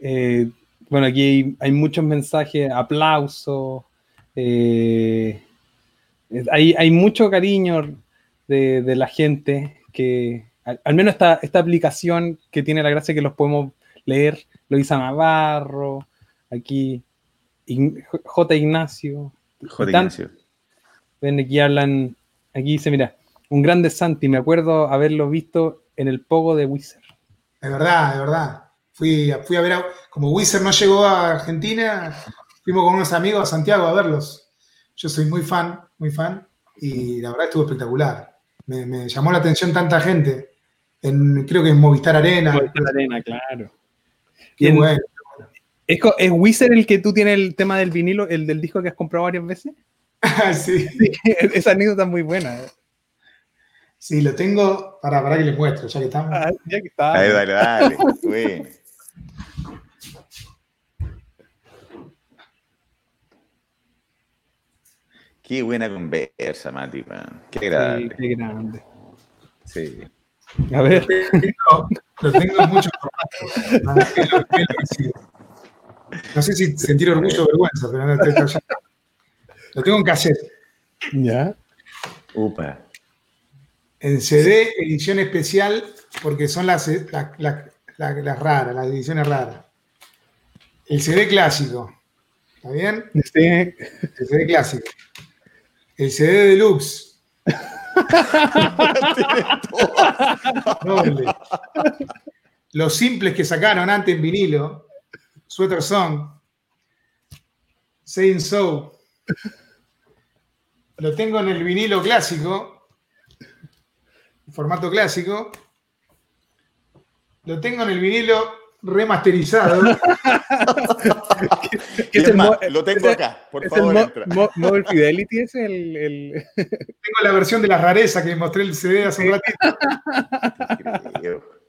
bueno, aquí hay, muchos mensajes, aplausos, eh, hay, mucho cariño de, la gente que, al, menos esta, esta, aplicación que tiene la gracia que los podemos leer, Luisa Navarro, aquí J. Ignacio. J. Ignacio. Ven, aquí hablan, aquí dice, mira, un grande Santi, me acuerdo haberlo visto en el pogo de Wizard. De verdad, de verdad. Fui, fui a ver, como Wizard no llegó a Argentina, fuimos con unos amigos a Santiago a verlos. Yo soy muy fan, muy fan, y la verdad estuvo espectacular. Me, llamó la atención tanta gente. En, creo que en Movistar Arena. Movistar Arena, claro. Qué bueno. ¿Es, ¿Es Wizard el que tú tienes el tema del vinilo, el del disco que has comprado varias veces? sí. sí. Esa anécdota es muy buena. Sí, lo tengo para, para que les muestro, ya que estamos. Ah, ya que está. Ahí, dale, dale. Qué buena conversa, Mati, Qué grande. qué grande. Sí. A ver. Lo tengo mucho No sé si sentir orgullo o vergüenza, pero no estoy Lo tengo en cassette. Ya. Upa. En CD, edición especial, porque son las, las raras, las ediciones raras. El CD clásico. ¿Está bien? Sí. El CD clásico. El CD deluxe. Los simples que sacaron antes en vinilo. Sweater Song. Saying So. Lo tengo en el vinilo clásico. Formato clásico. Lo tengo en el vinilo remasterizado. lo tengo acá, por favor. El Mobile Fidelity es el, Tengo la versión de la rareza que mostré el CD hace un ratito.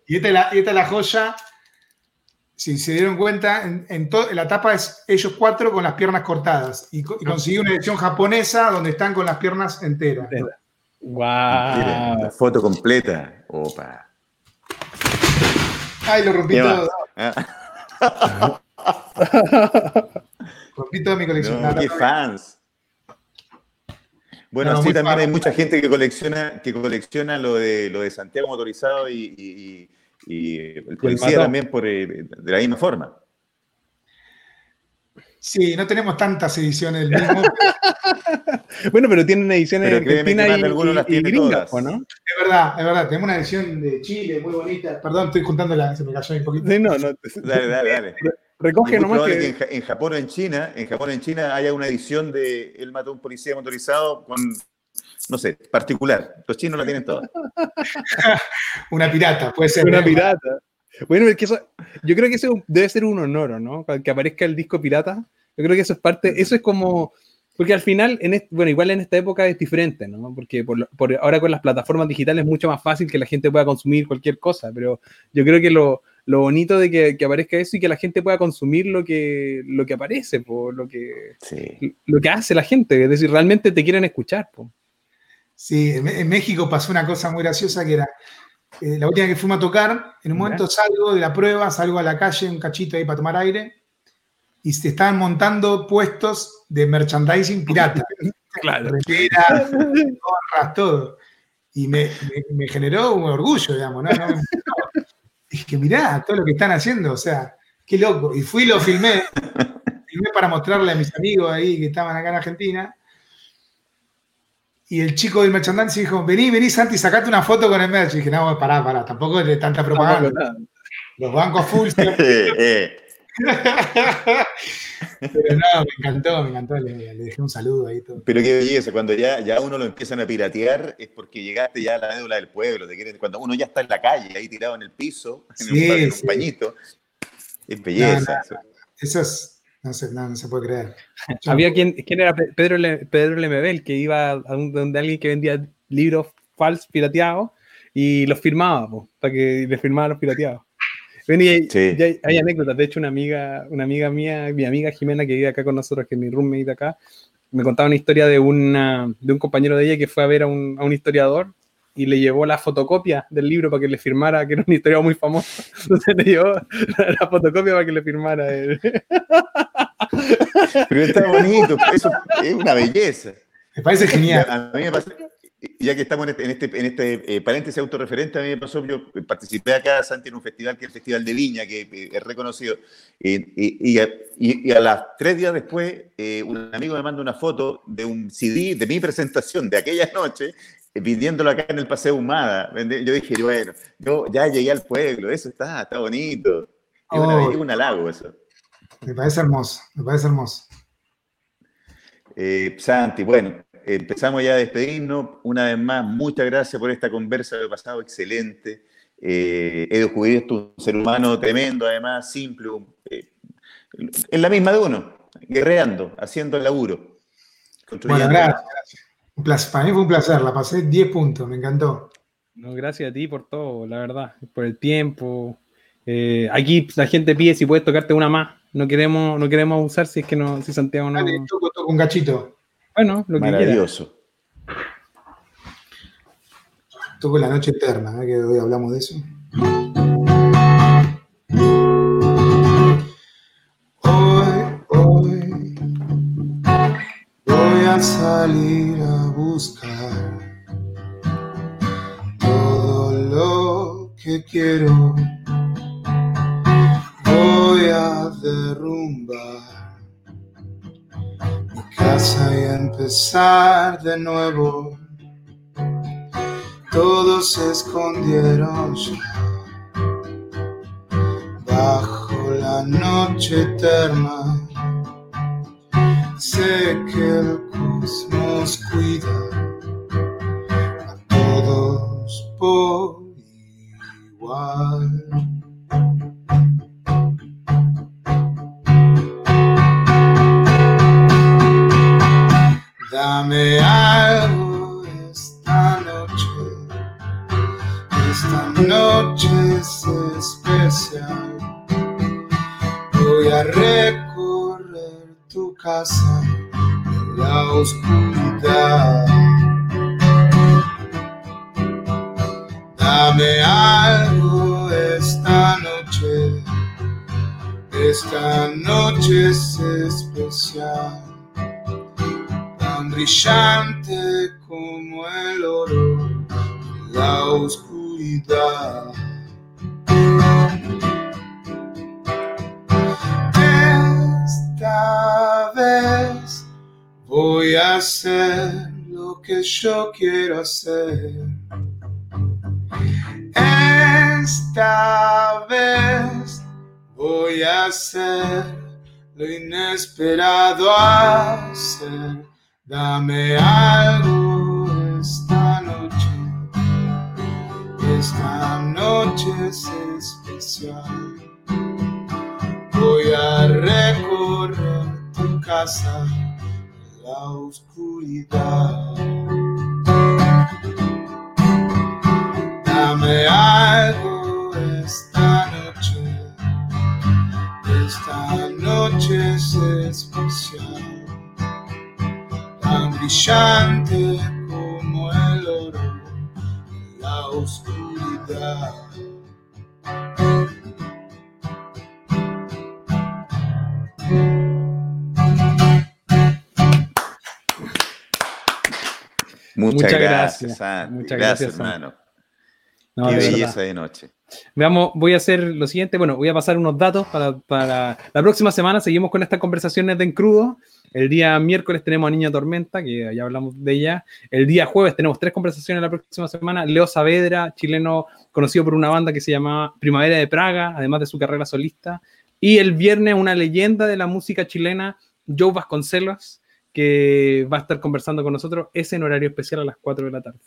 y, esta es la, esta la joya. Si se dieron cuenta, en, en, la tapa es ellos cuatro con las piernas cortadas. Y, conseguí una edición japonesa donde están con las piernas enteras. ¡Wow! foto completa. Opa. Ay, lo rompí todo. rompí toda mi colección. qué fans. Bueno, sí, también hay mucha gente que colecciona, que colecciona lo de lo de Santiago motorizado y, el policía también por, eh, de la misma forma. Sí, no tenemos tantas ediciones del mismo. bueno, pero tienen ediciones pero Argentina y, algunos las tienen todas. ¿no? Es verdad, es verdad. Tenemos una edición de Chile muy bonita. Perdón, estoy juntando la... Se me cayó un poquito. Sí, no, no. Dale, dale, dale. Recoge nomás que... en, Japón o en China, en Japón o en China haya una edición de Él mató a un policía motorizado con no sé, particular. Los chinos la tienen todas. una pirata, puede ser. Una pirata. Bueno, es que eso, yo creo que eso debe ser un honor, ¿no? Que aparezca el disco pirata. Yo creo que eso es parte, eso es como, porque al final, en bueno, igual en esta época es diferente, ¿no? Porque por, ahora con las plataformas digitales es mucho más fácil que la gente pueda consumir cualquier cosa, pero yo creo que lo, lo bonito de que, aparezca eso y que la gente pueda consumir lo que, lo que aparece, por lo, que, lo que hace la gente. Es decir, realmente te quieren escuchar. Po. Sí, en, México pasó una cosa muy graciosa que era, eh, la última que fuimos a tocar, en un momento salgo de la prueba, salgo a la calle, un cachito ahí para tomar aire, y se estaban montando puestos de merchandising pirata. claro. todo. Y me, generó un orgullo, digamos, ¿no? es que mirá todo lo que están haciendo, o sea, qué loco. Y fui y lo filmé, filmé para mostrarle a mis amigos ahí que estaban acá en Argentina. Y el chico del merchandising dijo, vení, vení Santi, sacate una foto con el merch. Y dije, no, pará, pará, tampoco es de tanta propaganda. Los bancos full. Eh. Pero no, me encantó, me encantó, le, dejé un saludo ahí. Todo. Pero qué belleza, cuando ya, ya uno lo empiezan a piratear es porque llegaste ya a la médula del pueblo, cuando uno ya está en la calle, ahí tirado en el piso, en, un, pañito, es belleza. eso es, no se, no, se puede creer. Había quien, ¿quién era Pedro, Pedro Lemebel, que iba a donde alguien que vendía libros falsos pirateados y los firmaba, para que le firmaba los pirateados. hay, anécdotas, de hecho una amiga, una amiga mía, mi amiga Jimena que vive acá con nosotros, que es mi roommate acá, me contaba una historia de, una, de un compañero de ella que fue a ver a un, a un historiador y le llevó la fotocopia del libro para que le firmara, que era una historia muy famosa. Entonces le llevó la, fotocopia para que le firmara. Pero está bonito, eso es una belleza. Me parece genial. A mí me pasa, ya que estamos en este, en este, en este eh, paréntesis autorreferente, a mí me pasó, yo participé acá, Santi, en un festival que es el Festival de Viña, que eh, es reconocido, y, y, a las tres días después, eh, un amigo me manda una foto de un CD de mi presentación de aquella noche, pidiéndolo acá en el Paseo Humada. Yo dije, bueno, yo ya llegué al pueblo, eso está, está bonito. Es, oh. un halago eso. Me parece hermoso, me parece hermoso. Eh, Santi, bueno, empezamos ya a despedirnos. Una vez más, muchas gracias por esta conversa, he pasado excelente. Eh, Edo Jubilí es un ser humano tremendo, además, simple, eh, en la misma de uno, guerreando, haciendo el laburo. Bueno, gracias, gracias. Para mí fue un placer, la pasé 10 puntos, me encantó. No, gracias a ti por todo, la verdad, por el tiempo. Eh, aquí la gente pide si puedes tocarte una más. No queremos, no queremos usar si es que no, si Santiago no. Dale, toco, toco un gachito. Bueno, lo que Maravilloso. Toco la noche eterna, ¿eh? que hoy hablamos de eso. Buscar todo lo que quiero. Voy a derrumbar mi casa y empezar de nuevo. Todos se escondieron bajo la noche eterna. Sé que el nos cuida a todos por igual. Dame algo esta noche, esta noche es especial. Voy a recorrer casa la oscuridad. Dame algo esta noche, esta noche es especial, tan brillante como el oro, la oscuridad. Voy a hacer lo que yo quiero hacer. Esta vez voy a hacer lo inesperado hacer. Dame algo esta noche. Esta noche es especial. Voy a recorrer tu casa la oscuridad. Dame algo esta noche, esta noche es especial, tan brillante como el oro, la oscuridad. Muchas, gracias, Muchas gracias, hermano. Qué belleza de noche. Veamos, voy a hacer lo siguiente. Bueno, voy a pasar unos datos para, la próxima semana. Seguimos con estas conversaciones de En Crudo. El día miércoles tenemos a Niña Tormenta, que ya hablamos de ella. El día jueves tenemos tres conversaciones la próxima semana. Leo Saavedra, chileno conocido por una banda que se llama Primavera de Praga, además de su carrera solista. Y el viernes una leyenda de la música chilena, Joe Vasconcelos, que va a estar conversando con nosotros. Es en horario especial a las 4 de la tarde.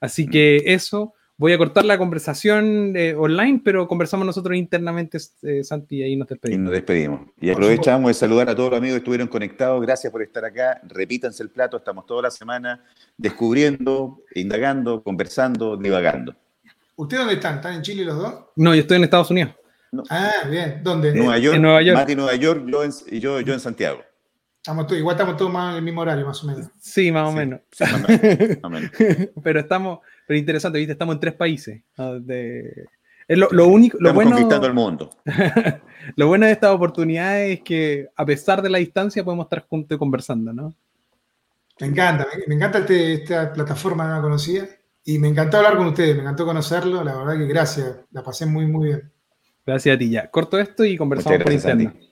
Así que eso. Voy a cortar la conversación eh, online, pero conversamos nosotros internamente, eh, Santi, y ahí nos despedimos. Y nos despedimos. Y aprovechamos de saludar a todos los amigos que estuvieron conectados. Gracias por estar acá. Repítanse el plato. Estamos toda la semana descubriendo, indagando, conversando, divagando. ¿Ustedes dónde están? ¿Están en Chile los dos? No, yo estoy en Estados Unidos. Ah, bien. ¿Dónde? Nueva York. En Nueva York. Mati, Nueva York, yo y yo, yo en Santiago. Estamos igual estamos todos más en el mismo horario, más o menos. Sí, más o menos. pero estamos, pero interesante, ¿viste? Estamos en tres países. lo, único, lo bueno, conquistando el mundo. lo bueno de esta oportunidad es que, a pesar de la distancia, podemos estar juntos conversando, ¿no? Me encanta, me, encanta este, esta plataforma no la conocía y me encantó hablar con ustedes, me encantó conocerlo, la verdad que gracias, la pasé muy, muy bien. Gracias a ti, ya. Corto esto y conversamos por internet.